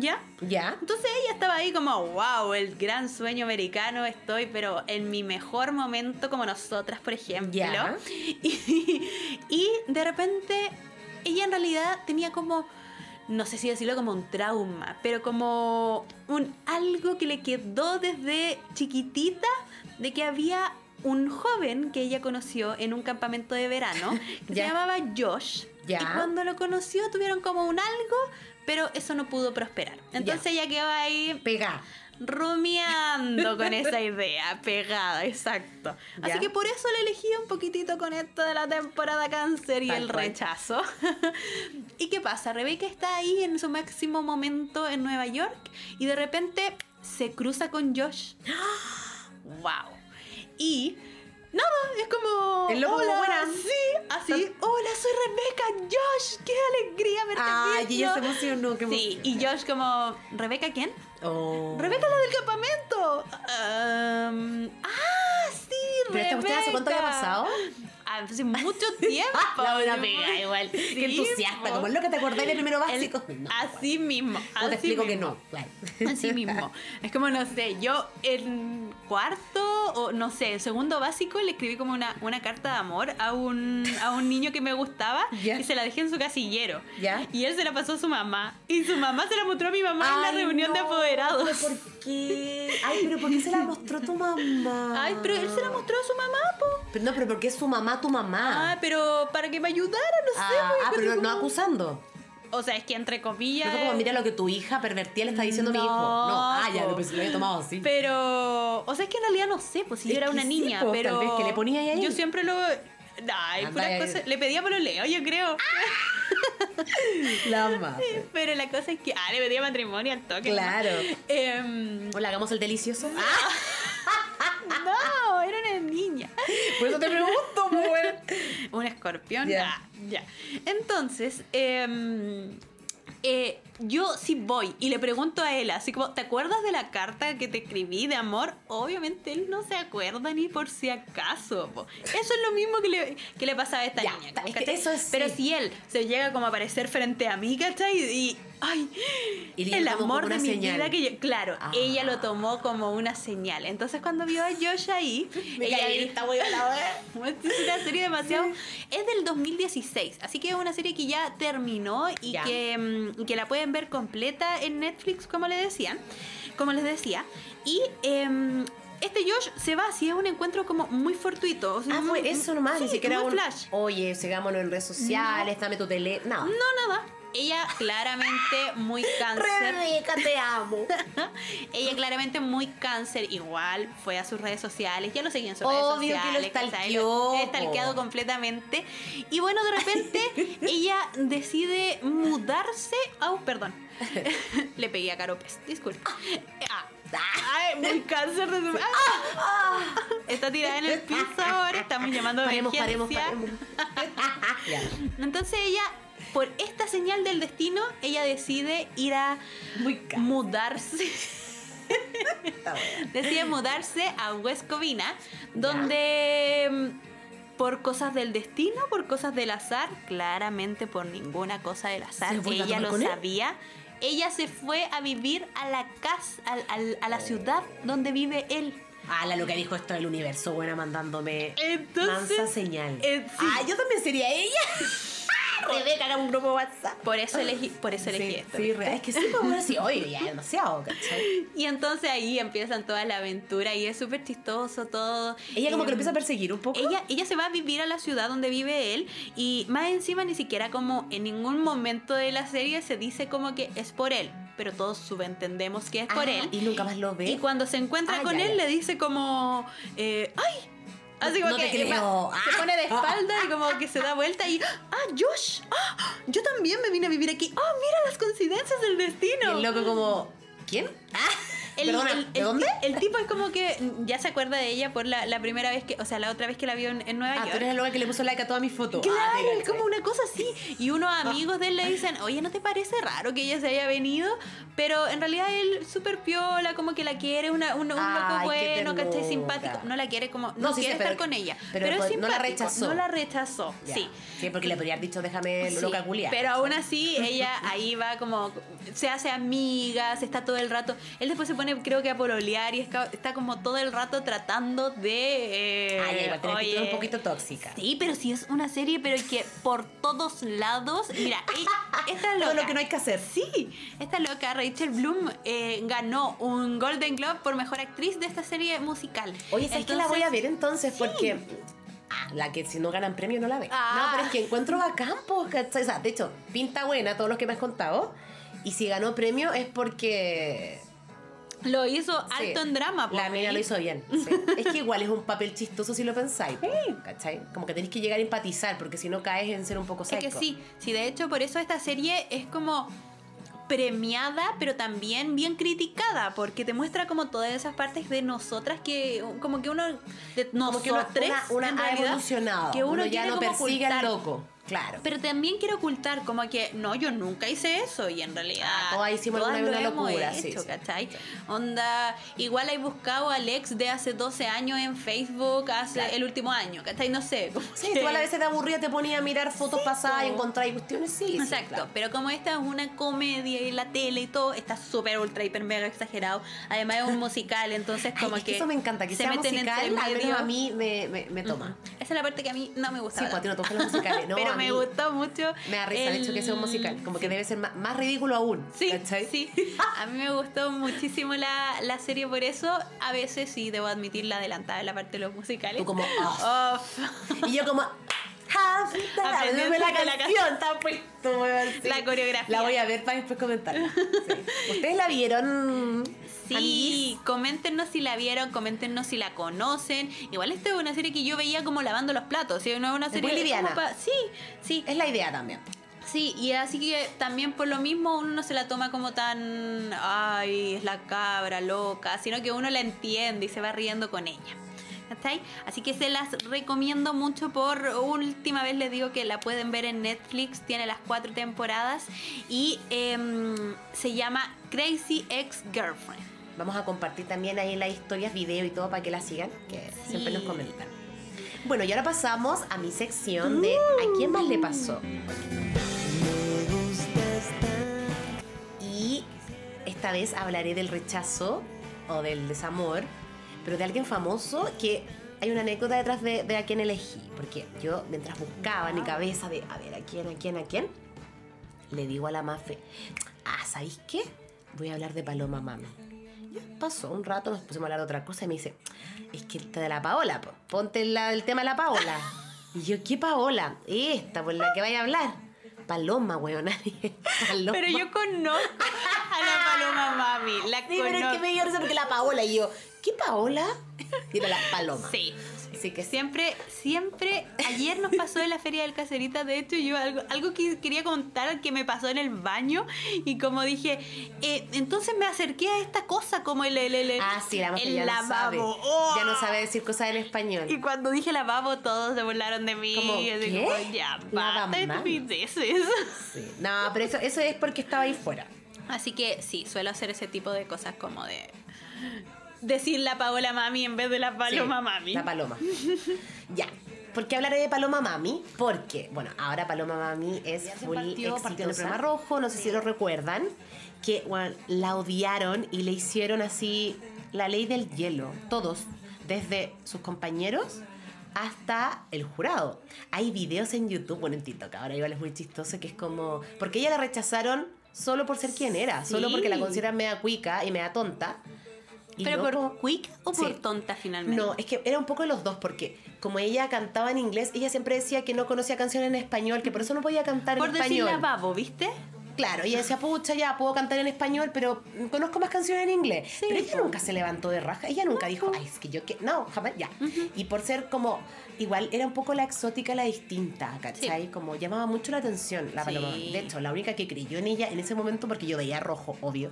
¿ya?
¿Ya?
Entonces ella estaba ahí como, wow, el gran sueño americano, estoy, pero en mi mejor momento, como nosotras, por ejemplo.
Ya.
Y, y de repente, ella en realidad tenía como, no sé si decirlo como un trauma, pero como un algo que le quedó desde chiquitita de que había un joven que ella conoció en un campamento de verano que se llamaba Josh. Y cuando lo conoció tuvieron como un algo, pero eso no pudo prosperar. Entonces ella quedó ahí
Pega.
rumiando con esa idea, pegada, exacto. Así
Ya.
que por eso le elegí un poquitito con esto de la temporada cáncer y
Tal
el
cual.
rechazo. ¿Y qué pasa? Rebeca está ahí en su máximo momento en Nueva York y de repente se cruza con Josh. ¡Wow! Y nada, es como.
El loco como
hola,
buena.
Sí, así. Hola, soy Rebeca, Josh, qué alegría verte
Ay,
aquí,
y ella
yo".
se emocionó, qué
Sí, y Josh como, ¿Rebeca quién?
Oh.
Rebeca la del campamento. Am, ah, sí,
¿Pero esta cuestión hace cuánto había
Rebeca.
pasado?
hace mucho tiempo.
La buena pega, igual. Qué
Sí,
entusiasta,
po.
como es lo que te acordás de primero
El-
básico. No,
así mismo.
No
así
te explico que
mismo.
no. Claro.
Así mismo. Es como, no sé, yo en cuarto o no sé, segundo básico le escribí como una, una carta de amor a un, a un niño que me gustaba y se la dejé en su casillero.
Ya.
Y él se la pasó a su mamá. Y su mamá se la mostró a mi mamá en la reunión de apoderados.
¿pero ¿Por qué? Ay, pero ¿por qué se la mostró tu mamá?
Ay, pero él se la mostró a su mamá, po.
Pero no, pero ¿por qué es su mamá tu mamá?
Ah, pero para que me ayudara, no sé.
Ah,
pues,
ah, pero
como-
no acusando.
O sea, es que entre comillas.
No fue como, mira lo que tu hija pervertida le está diciendo a mi hijo. No, ah, ya, no, pues lo había tomado así.
Pero, o sea, es que en realidad no sé, pues si yo era una
sí,
niña,
po,
pero.
tal vez que le ponía ahí.
Yo siempre lo. Ay,
Anda
puras cosas- Le pedía por lo leo, yo creo.
La madre.
Pero la cosa es que. Ah, le pedía matrimonio al toque. ¿no?
Claro.
Em,
Hola, hagamos el delicioso.
No, era una niña.
Por eso te pregunto, pues.
Un escorpión.
Ya.
Ah, ya. Entonces, em, eh, yo sí voy y le pregunto a él, así como, ¿te acuerdas de la carta que te escribí de amor? Obviamente él no se acuerda ni por si acaso. po. Eso es lo mismo que le, que le pasaba a esta
Ya,
niña.
eso es-
Pero
sí.
si él se llega como a aparecer frente a mí, ¿cachai? Y, ay,
Y
el amor de mi
señal.
vida que yo, claro,
Ah.
ella lo tomó como una señal. Entonces cuando vio a Josh ahí,
Me
ella dijo,
está muy
es una serie demasiado. Es del 2016, así que es una serie que ya terminó y
Ya.
que, mm, que la pueden ver completa en Netflix, como le decían, como les decía. Y em, este Josh se va, si es un encuentro como muy fortuito. o sea,
Ah,
muy-
fue eso nomás, ni
sí,
siquiera
muy
un.
flash.
Oye, sigámonos en redes sociales, dame tu tele. Nada.
No, nada. Ella claramente muy cáncer.
Rebeca, te amo.
Ella claramente muy cáncer, igual fue a sus redes sociales, ya lo seguía en sus
Obvio
redes
que
sociales.
stalkeó,
Lo stalkeado completamente. Y bueno, de repente ella decide mudarse. Oh, perdón. Le pegué a Caropes, disculpe. Ah. Ay, muy cáncer de su... Ah. Está tirada en el piso ahora, estamos llamando a
Paremos, paremos, paremos.
Entonces ella, por esta señal del destino, ella decide ir a mudarse. Decide mudarse a West Covina, donde mm, por cosas del destino, por cosas del azar, claramente por ninguna cosa del azar,
¿Se fue a
ella lo sabía. Ella se fue a vivir a la casa, a la ciudad donde vive él.
Ah, la loca dijo esto del universo, buena, mandándome
Entonces,
mansa señal.
eh, sí.
Ah, yo también sería ella. Rebeca, haga un grupo WhatsApp.
Por eso elegí, por eso elegí
Sí,
esto.
sí, es que sí, pues bueno, sí, oye, ya demasiado, ¿cachai?
Y entonces ahí empiezan toda la aventura y es súper chistoso todo.
Ella como que lo empieza a perseguir un poco.
Ella, ella se va a vivir a la ciudad donde vive él y más encima ni siquiera como en ningún momento de la serie se dice como que es por él, pero todos subentendemos que es por él.
Y nunca más lo ve.
Y cuando se encuentra
Ah,
con
ya,
él
ya.
le dice como, eh, ¡ay! Así como
No te
que
creo.
se
Ah.
pone de espalda y como que se da vuelta y ¡ah, Josh! ¡Ah! Yo también me vine a vivir aquí. ¡Ah, mira las coincidencias del
Y
destino!
el loco como, ¿quién? Ah,
El,
perdona,
el-
¿de
el
dónde?
El tipo es como que ya se acuerda de ella por la, la primera vez que, o sea, la otra vez que la vio en, en Nueva
Ah,
York.
tú eres el loco que le puso like a todas mis fotos. Ah,
Claro,
te
es como una cosa así. Y unos amigos de él le dicen, oye, ¿no te parece raro que ella se haya venido? Pero en realidad él súper piola, como que la quiere, una, un, un loco
Ay, qué
bueno, ¿cachai? Simpático. No la quiere como, no,
No, sí
quiere
sé,
estar
pero-
con ella.
pero
Pero,
pues
es
no la
simpático.
rechazó.
No la rechazó, sí.
Sí, porque le podría haber dicho, déjame
Sí,
loca culia.
Pero aún así, ella ahí va como, se hace amiga, se está todo el rato. Él después se pone, creo que a pololear y está como todo el rato tratando de. eh,
Ah, ya, igual tiene
oye,
un poquito tóxica.
Sí, pero sí es una serie, pero que por todos lados. Mira, ella- esta loca.
Todo lo que no hay que hacer.
Sí, esta loca, Rachel Bloom, eh, ganó un Golden Globe por mejor actriz de esta serie musical.
Oye, ¿sabes que la voy a ver entonces?
Sí.
Porque ah, la que si no ganan premio no la ve.
Ah.
No, pero es que encuentro bacán, pues, ¿cachai? O sea, de hecho, pinta buena todos los que me has contado. Y si ganó premio es porque...
Lo hizo alto
sí,
en drama.
La mina lo hizo bien. sí. es que igual es un papel chistoso si lo pensáis. ¿Cachai? Como que tenéis que llegar a empatizar porque si no caes en ser un poco
Es
psycho.
que sí, sí, de hecho por eso esta serie es como premiada, pero también bien criticada, porque te muestra como todas esas partes de nosotras que como que uno de
uno-
nosotros
una, una
en
ha evolucionado.
que uno,
ya
quiere
no persigue al loco. Claro.
Pero también quiero ocultar como que, no, yo nunca hice eso y en realidad...
Ah, todas hicimos
lo
una
hemos
locura, sí,
hecho,
sí.
¿cachai? Onda, igual hay buscado al ex de hace 12 años en Facebook hace
Claro.
el último año, ¿cachai? No sé. como
Sí,
que-
tú a vez te aburría, te ponía a mirar fotos pasadas y encontrar cuestiones, sí. sí,
Exacto,
claro.
pero como esta es una comedia y la tele y todo, está súper ultra hiper mega exagerado. Además es un musical, entonces
Ay,
como
es que,
que
eso me encanta, que
se
sea
meten
musical,
entre
al menos
medio.
a mí me, me, me toma.
Esa es la parte que a mí no me gusta.
Sí, pues a ti no te los musicales. No,
pero
a
me
mí
gustó mucho.
Me da risa el hecho que sea un musical, como que debe ser más, más ridículo aún.
Sí,
¿cachai?
sí. A mí me gustó muchísimo la, la serie por eso. A veces sí, debo admitir la adelantada en la parte de los musicales.
Tú como.
Uf.
Y yo como, "Ah,
Aprendiéndome
la
la
canción, está puesto, sí.
La coreografía.
La voy a ver para después comentarla. Sí. ¿Ustedes la vieron?
Sí,
amiguis?
coméntenos si la vieron, coméntenos si la conocen. Igual esta es una serie que yo veía como lavando los platos, ¿sí? No es una
Es
serie
muy liviana.
pa- Sí, sí,
Es la idea también.
sí, y así que también por lo mismo uno no se la toma como tan, ay, es la cabra loca, sino que uno la entiende y se va riendo con ella. ¿Cachai? Así que se las recomiendo mucho por última vez les digo que la pueden ver en Netflix, tiene las cuatro temporadas y em, se llama Crazy Ex Girlfriend.
Vamos a compartir también ahí las historias, video y todo para que la sigan, que siempre nos comentan. Bueno, y ahora pasamos a mi sección de ¿A quién más le pasó? Y esta vez hablaré del rechazo o del desamor, pero de alguien famoso que hay una anécdota detrás de, de a quién elegí. Porque yo, mientras buscaba en mi cabeza de a ver a quién, a quién, a quién, le digo a la Mafe, ah, ¿sabéis qué? Voy a hablar de Paloma Mami. Ya pasó un rato, nos pusimos a hablar de otra cosa y me dice, es que esta de la Paola, po. ponte la- el tema de la Paola. Y yo, ¿qué Paola? Esta, por la que vaya a hablar. Paloma, weón. Paloma.
Pero yo conozco a la paloma mami. La
Sí, pero es que me dio risa porque la Paola y yo, ¿qué Paola? Y era la Paloma.
Sí.
Así que.
Siempre, siempre, ayer nos pasó en la feria del Cacerita, de hecho yo algo, algo que quería contar que me pasó en el baño y como dije, eh, entonces me acerqué a esta cosa como el, el, el,
Ah, sí, la
el
ya no sabe.
lavabo. ¡Oh!
Ya no sabe decir cosas en español.
Y cuando dije lavabo todos se burlaron de mí.
Como,
y así
¿qué?
como, ya, basta estupideces.
Sí. No, pero eso, eso es porque estaba ahí fuera.
Así que sí, suelo hacer ese tipo de cosas como de decir la Paola Mami en vez de la Paloma
Sí,
Mami.
La Paloma. ya. ¿Por qué hablaré de Paloma Mami? Porque, bueno, ahora Paloma Mami es full
partió, partió,
en el programa
¿sabes?
rojo, no sé si lo recuerdan, que bueno, la odiaron y le hicieron así la ley del hielo, todos, desde sus compañeros hasta el jurado. Hay videos en YouTube, bueno, en TikTok, ahora igual es muy chistoso, que es como, porque ella la rechazaron solo por ser quien era, solo
Sí.
porque la consideran media cuica y media tonta.
¿Pero
no
por quick o por
Sí.
tonta finalmente?
no, es que era un poco de los dos, porque como ella cantaba en inglés, ella siempre decía que no conocía canciones en español, que por eso no podía cantar
Por
en
decir
español.
lavabo, ¿viste?
Claro, ella decía, pucha, ya puedo cantar en español, pero conozco más canciones en inglés.
Sí,
pero ella nunca se levantó de raja, ella nunca dijo, ay, es que yo que no, jamás, ya. Y por ser como, igual era un poco la exótica, la distinta, ¿cachai? Como llamaba mucho la atención la
Sí.
paloma. De hecho, la única que creyó en ella en ese momento, porque yo veía rojo, obvio.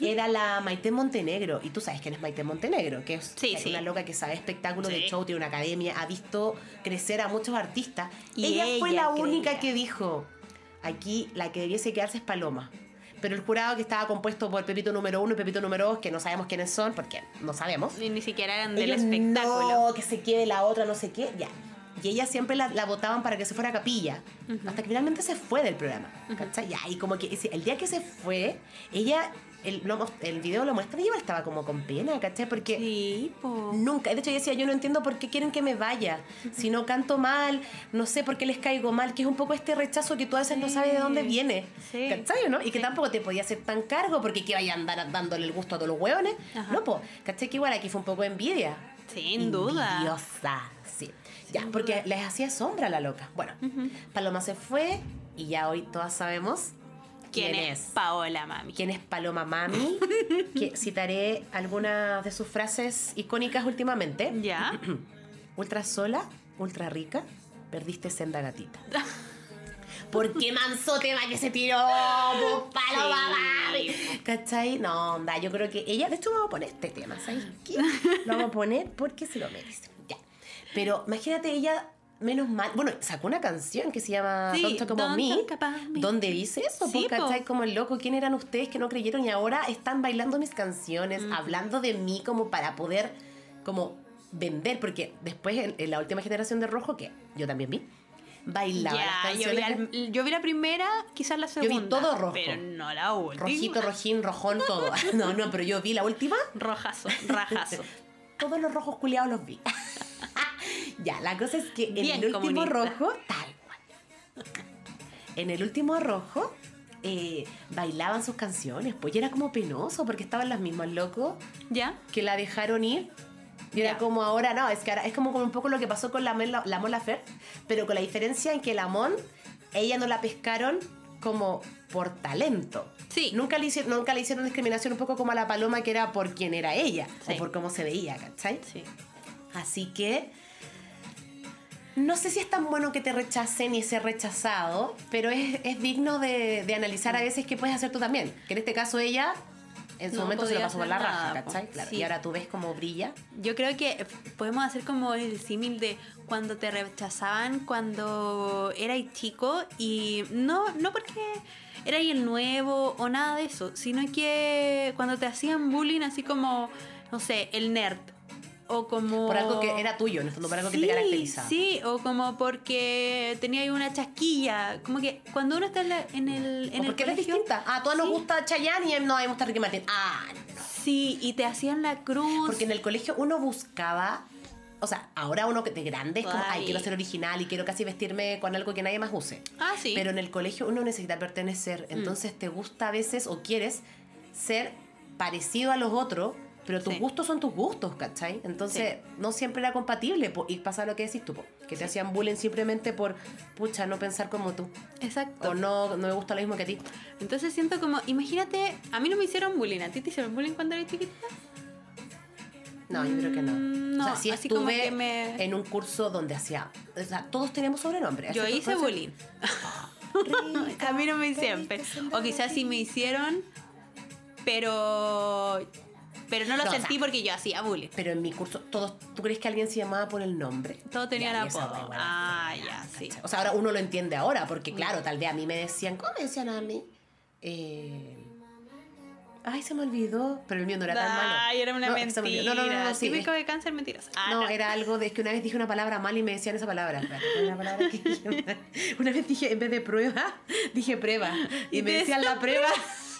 Era la Maite Montenegro, y tú sabes quién es Maite Montenegro, que es
Sí,
una
sí.
loca que sabe espectáculo de show, tiene una academia, ha visto crecer a muchos artistas.
Y
ella, fue la única que dijo, aquí la que debiese quedarse es Paloma. Pero el jurado que estaba compuesto por Pepito número uno y Pepito número dos, que no sabemos quiénes son, porque no sabemos.
Ni, ni siquiera eran del
Ellos,
espectáculo.
No, que se quede la otra, no sé qué, ya. Y ella siempre la, la votaban para que se fuera a capilla. Hasta que finalmente se fue del programa. ¿Cachai? Ya, y como que el día que se fue, ella, el, lo el video lo muestra y ella estaba como con pena, ¿cachai? Porque
Sí, po.
Nunca. De hecho, ella decía, yo no entiendo por qué quieren que me vaya. Si no canto mal, no sé por qué les caigo mal, que es un poco este rechazo que tú a veces no sabes de dónde viene.
Sí.
¿Cachai no? Y que tampoco te podía hacer tan cargo porque que vaya a andar dándole el gusto a todos los hueones.
Ajá.
No, pues, ¿cachai? Que igual aquí fue un poco envidia.
Sin duda.
Envidiosa, sí. Ya, porque les hacía sombra a la loca. Bueno, Paloma se fue y ya hoy todas sabemos
¿Quién, es? Paola Mami?
quién es Paloma Mami, que citaré algunas de sus frases icónicas últimamente.
¿Ya?
Ultra sola, ultra rica, perdiste senda gatita. ¿Por qué manso tema que se tiró? Paloma
Sí.
Mami? ¿Cachai? No, onda, yo creo que ella, de hecho vamos a poner este tema, ¿sabes qué? Lo vamos a poner porque se lo merece. Ya. Pero imagínate, ella menos mal. Bueno, sacó una canción que se llama
Sí,
Don't Talk About Me,
Me.
donde dice eso,
Sí,
po. ¿cachai? Como el loco, ¿quién eran ustedes que no creyeron y ahora están bailando mis canciones,
Mm.
hablando de mí como para poder como vender? Porque después en, en la última generación de Rojo, que yo también vi, bailaba las
Ya, yo
canciones.
vi, al- yo vi la primera, quizás la
vi
segunda.
todo rojo.
Pero no la última.
Rojito, rojín, rojón, todo. No, no, pero yo vi la última
Rojazo, rajazo.
todos los rojos culiados los vi. ya, la cosa es que en
Bien
el último
comunista.
rojo, tal cual. En el último rojo, eh, bailaban sus canciones, pues y era como penoso porque estaban las mismas locos
¿Ya?
que la dejaron ir. Y era
Ya.
como ahora, no, es que ahora es como, como un poco lo que pasó con la, la, Mon Laferte, pero con la diferencia en que la Mon, ella no la pescaron como por talento.
Sí.
Nunca le, hicieron, nunca le hicieron discriminación un poco como a la paloma que era por quién era ella
Sí.
o por cómo se veía, ¿cachai?
Sí.
Así que no sé si es tan bueno que te rechacen y ser rechazado, pero es, es digno de, de analizar a veces qué puedes hacer tú también. Que en este caso ella en su
No
momento se lo pasó por la raja,
nada, po.
¿cachai? Claro.
Sí.
Y ahora tú ves cómo brilla.
Yo creo que podemos hacer como el símil de cuando te rechazaban cuando eras chico y no, no porque eras el nuevo o nada de eso, sino que cuando te hacían bullying así como, no sé, el nerd o como...
Por algo que era tuyo, en el fondo, por algo que te caracterizaba.
Sí, o como porque tenía ahí una chasquilla. Como que cuando uno está en, la- en el, en
o
el
porque eres distinta. Ah, a todas nos gusta Chayanne y a mí no, a mí me gusta Ricky Martin. Ah, no.
Sí, y te hacían la cruz.
Porque en el colegio uno buscaba. O sea, ahora uno que de grande es como, ay,
Ay.
quiero ser original y quiero casi vestirme con algo que nadie más use.
Ah, sí.
Pero en el colegio uno necesita pertenecer. Entonces te gusta a veces o quieres ser parecido a los otros, pero tus
Sí.
gustos son tus gustos, ¿cachai? Entonces no siempre era compatible. po, Y pasa lo que decís tú, po, que te hacían bullying simplemente por, pucha, no pensar como tú.
Exacto.
O no, no me gusta lo mismo que a ti.
Entonces siento como, imagínate, a mí no me hicieron bullying, ¿a ti te hicieron bullying cuando eras chiquita?
No, yo creo que no.
Mm,
o sea,
no,
sí
así como
estuve
que me-
en un curso donde hacía. O sea, todos teníamos sobrenombre.
Yo hice bullying. A mí no me hicieron, o quizás sí me hicieron, pero pero no lo
No, o
sentí
sea,
porque yo hacía bullying.
Pero en mi curso, todos, ¿tú crees que alguien se llamaba por el nombre? Ya, y esa
apodo. Ah, ya, sí.
O sea, ahora uno lo entiende ahora, porque claro, tal vez a mí me decían, ¿cómo me decían a mí? Eh, Ay, se me olvidó, pero el mío no era tan malo.
Ay, era una
No,
mentira.
me. No, no, no, no, sí,
Típico
es-
de cáncer mentiras. Ah,
no, era algo de es que una vez dije una palabra mal y me decían esa palabra. Espérate, ¿cuál era la que? Una vez dije, en vez de prueba, dije prueba. Y,
Y
me decían la prueba.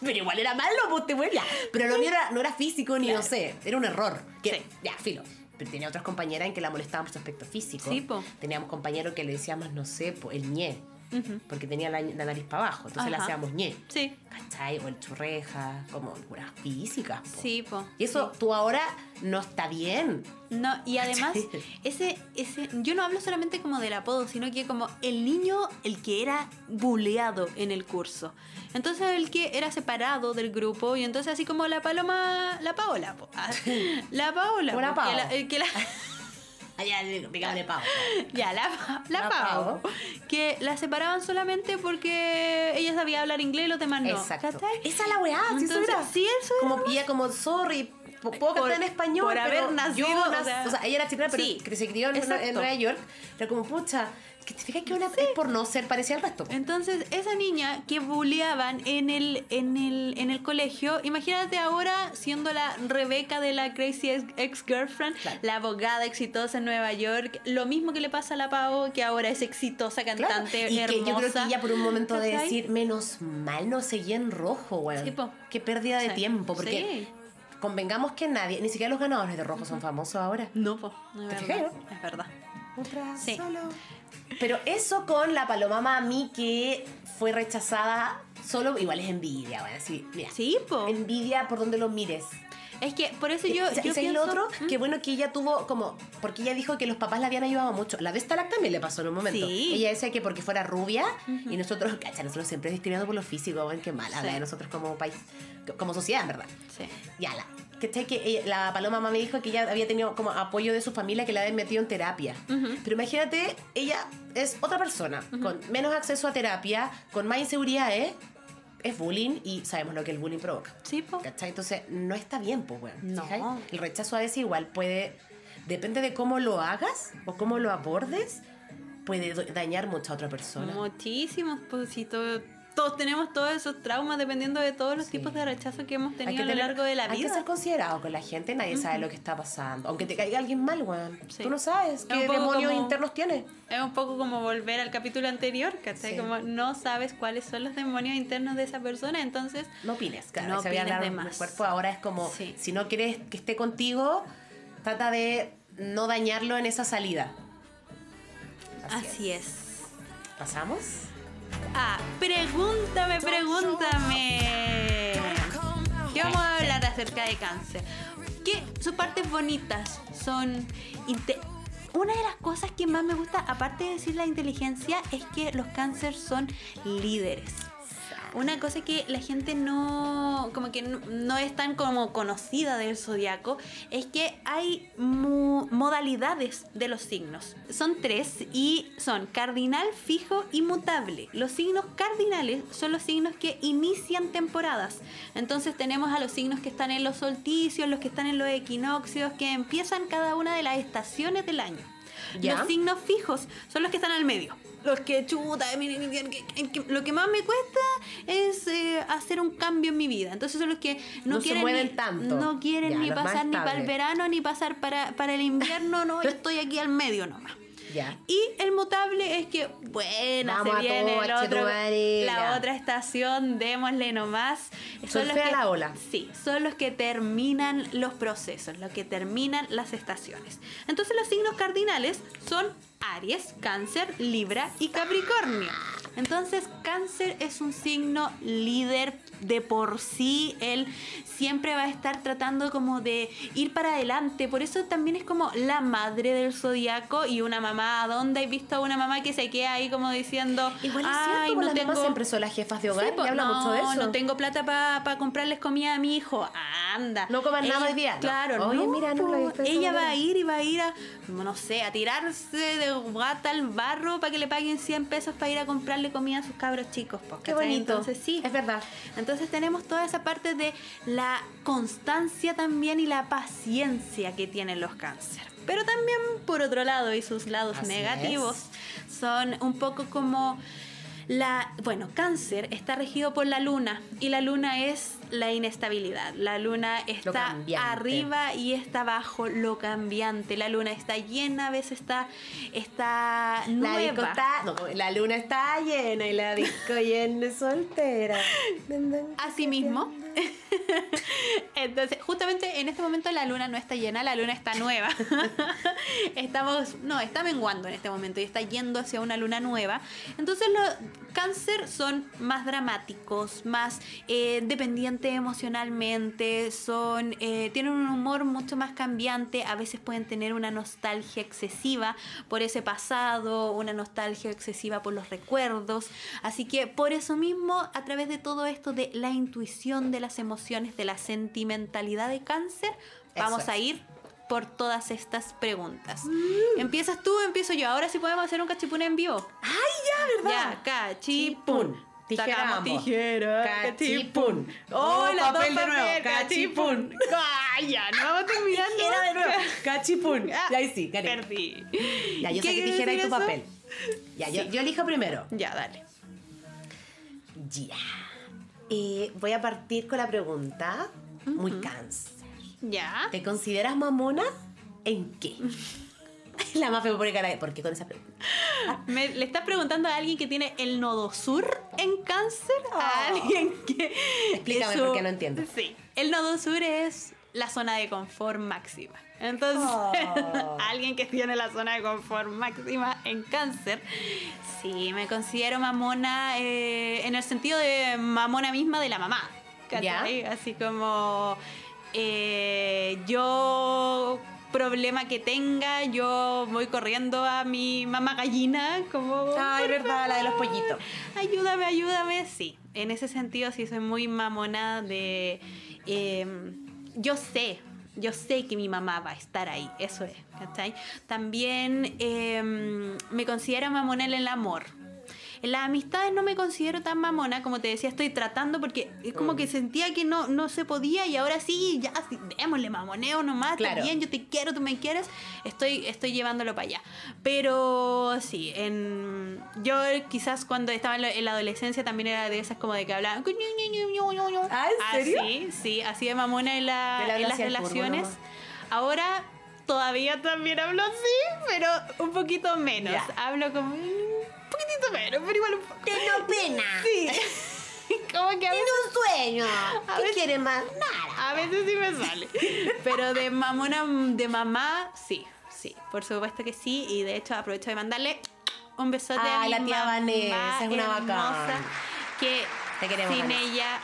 Pero igual era malo, pues te vuelve. Pero lo mío era, no era físico ni no sé, era un error. Que,
Sí.
Ya, filo. Pero tenía otras compañeras en que la molestaban por su aspecto físico.
Sí, po.
Teníamos compañeros que le decíamos, no sé, po, el ñe, Porque tenía la, la nariz para abajo. Entonces
Ajá.
hacíamos ñe.
Sí,
¿Cachai? O el churreja, como puras físicas. po.
sí, po.
Y eso tú ahora no está bien.
No, y además,
¿Cachai?
ese, ese, yo no hablo solamente como del apodo, sino que como el niño, el que era buleado en el curso. Entonces el que era separado del grupo, y entonces así como la paloma, la Paola, po. Ah, la Paola,
la
po, que
Pao.
la- el que la,
Allá, dígame pavo.
ya, la, la,
La
Pao. que la separaban solamente porque ella sabía hablar inglés y los demás no.
Exacto.
¿cachai?
Esa es la weá, sí, eso era.
sí, eso era
Como, y ella como, sorry, puedo cantar en español,
por
pero
haber nacido,
yo
o sea,
o sea, ella era chilena, pero
sí,
que se crió en, en Nueva York. Era como, pucha, que te fijas que una es por no ser parecida al resto.
Entonces, esa niña que bulleaban en el, en el, en el colegio, imagínate ahora siendo la Rebeca de la Crazy Ex-Girlfriend,
Claro.
la abogada exitosa en Nueva York, lo mismo que le pasa a la Pau, que ahora es exitosa
Claro,
cantante,
y
hermosa.
que yo creo que ella por un momento de decir, menos mal no seguía en rojo, weón.
Sí, po.
Qué pérdida de
Sí.
tiempo, porque
Sí.
Convengamos que nadie, ni siquiera los ganadores de rojo son famosos ahora.
No, po, no
¿Te
verdad. Es verdad.
Otra
Sí.
solo. Pero eso con la paloma mami que fue rechazada solo, igual es envidia, bueno, así, mira.
Sí, po.
Envidia por donde lo mires.
Es que por eso yo,
¿Y sa-
yo pienso...
lo otro?
¿Mm?
Que bueno que ella tuvo como. Porque ella dijo que los papás la habían ayudado mucho. La de también le pasó en un momento.
Sí.
Ella decía que porque fuera rubia y nosotros, cacha, nosotros siempre discriminados por lo físico, bueno, qué mal habla
Sí.
de nosotros como país, como sociedad, verdad.
Sí.
Ya, la. ¿Cachai? Que ella- la Paloma Mami dijo que ella había tenido como apoyo de su familia que la habían metido en terapia.
Ujú.
Pero imagínate, ella es otra persona, con menos acceso a terapia, con más inseguridades, es bullying y sabemos lo que el bullying provoca.
Sí, po.
¿Cachai? Entonces, no está bien, pues, weón.
No.
El rechazo a veces igual puede. Depende de cómo lo hagas o cómo lo abordes, puede dañar mucho a otra persona.
Muchísimos, pues si todo- todos tenemos todos esos traumas dependiendo de todos los
Sí.
tipos de rechazo que hemos tenido
que
a lo largo de la
Hay que
vida.
ser considerado con la gente, nadie sabe lo que está pasando. Aunque te caiga alguien mal, weón.
Sí.
Tú no sabes
Es
qué demonios
como-
internos tiene.
Es un poco como volver al capítulo anterior, ¿cachai?
Sí.
Como no sabes cuáles son los demonios internos de esa persona, entonces
No opines, claro.
No opines de más.
cuerpo. Ahora es como, si no quieres que esté contigo, trata de no dañarlo en esa salida.
así, es.
¿Pasamos?
Ah, pregúntame, pregúntame. ¿Qué vamos a hablar acerca de cáncer? Que sus partes bonitas son... Una de las cosas que más me gusta, aparte de decir la inteligencia, es que los cáncer son líderes. Una cosa que la gente no, como que no, no es tan como conocida del zodiaco, es que hay modalidades de los signos. Son tres y son cardinal, fijo y mutable. Los signos cardinales son los signos que inician temporadas. Entonces tenemos a los signos que están en los solsticios, los que están en los equinoccios, que empiezan cada una de las estaciones del año.
Ya.
Los signos fijos son los que están al medio. Los que chuta, lo que más me cuesta es eh, hacer un cambio en mi vida. Entonces son los que no,
No
quieren ni,
tanto.
no quieren
Ya,
ni pasar ni para el verano ni pasar para, para el invierno, no, yo estoy aquí al medio nomás.
Ya.
Y el mutable es que, bueno,
Vamos
se viene
todo,
el otro-
chetumare,
la otra estación, démosle nomás. Son los
Surfea
que,
la ola.
Sí, son los que terminan los procesos, los que terminan las estaciones. Entonces los signos cardinales son Aries, Cáncer, Libra y Capricornio. Entonces Cáncer es un signo líder de por sí, él siempre va a estar tratando como de ir para adelante, por eso también es como la madre del zodiaco y una mamá, ¿dónde he visto a una mamá que se queda ahí como diciendo,
Igual es
"Ay,
cierto,
no
las mamás
tengo-
siempre son las jefas de hogar
Sí, po,
y habla
no,
mucho de eso.
no tengo plata para comprarles comida a mi hijo. Anda.
No coman nada hoy día, ¿no?
Claro,
Oye,
no,
mira, no lo pensado
Ella va a ir y va a ir a, no sé, a tirarse de gata al barro para que le paguen 100 pesos para ir a comprarle comida a sus cabros chicos. po,
Qué bonito.
Entonces sí.
Es verdad.
Entonces tenemos toda esa parte de la constancia también y la paciencia que tienen los cáncer. Pero también, por otro lado, y sus lados
Así
negativos, son un poco como la... Bueno, cáncer está regido por la luna y la luna es la inestabilidad. La luna está arriba y está abajo, lo cambiante. La luna está llena, a veces está, está
La disco
nueva.
está, no, la luna está llena y la disco llena soltera.
Así mismo. Entonces, justamente en este momento la luna no está llena, la luna está nueva. Estamos, no, está menguando en este momento y está yendo hacia una luna nueva. Entonces los cáncer son más dramáticos, más eh, dependientes emocionalmente, son, eh, tienen un humor mucho más cambiante, a veces pueden tener una nostalgia excesiva por ese pasado, una nostalgia excesiva por los recuerdos. Así que por eso mismo, a través de todo esto de la intuición de las emociones, de la sentimentalidad de cáncer, vamos a ir por todas estas preguntas. ¿Empiezas tú empiezo yo? Ahora sí podemos hacer un cachipún en vivo.
¡Ay, ya, verdad!
Ya, cachipún.
Tijera
Sacamos tijera,
Cachipún.
¡Oh,
Oh,
las dos
papel de nuevo.
papel,
Cachipún.
¡Ay, ya! No vamos terminando.
Tijera de nuevo. Cachipún.
Ah,
Ya ahí sí, gané.
Perdí.
Ya, yo
¿Qué
saqué tijera y tu
eso?
papel. Ya, yo,
Sí.
yo elijo primero.
Ya, dale.
Ya. Eh, voy a partir con la pregunta. Muy cáncer.
Ya.
¿Te consideras mamona? ¿En qué? La más feo pone cara de- ¿Por qué con esa pregunta?
Me- ¿Le estás preguntando a alguien que tiene el nodo sur en cáncer? A alguien que...
Explícame,
eso-
porque no entiendo.
Sí. El nodo sur es la zona de confort máxima. Entonces,
Oh.
alguien que tiene la zona de confort máxima en cáncer, sí, me considero mamona eh, en el sentido de mamona misma de la mamá. ¿cachai? Así como eh, yo problema que tenga, yo voy corriendo a mi mamá gallina, como...
Ay,
"Por
verdad, la de los pollitos.
Ayúdame, ayúdame. Sí, en ese sentido sí soy muy mamona de... eh, yo sé, yo sé que mi mamá va a estar ahí, eso es, ¿cachai? También eh, me considero mamona en el amor. En las amistades no me considero tan mamona, como te decía, estoy tratando porque es como que sentía que no, no se podía y ahora sí, ya, sí, démosle mamoneo nomás,
Claro.
bien, yo te quiero, tú me quieres, estoy, estoy llevándolo para allá. Pero sí, en, yo quizás cuando estaba en la, adolescencia también era de esas como de que hablaban...
Ah, ¿en serio?
Así, sí, así de mamona en, la- en las relaciones. Ahora todavía también hablo así, pero un poquito menos. Hablo como... Un poquitito menos, pero igual un poco.
Tengo pena.
Sí. como que a veces,
un sueño.
A
¿Qué
veces-
quieres más? Nada.
a veces sí me sale. Pero de mamona, de mamá, sí, sí. Por supuesto que sí. Y de hecho aprovecho de mandarle un besote a
Ay,
mi
la tía Vanessa, es una bacán.
Que
Te queremos,
sin
Vanessa.
ella,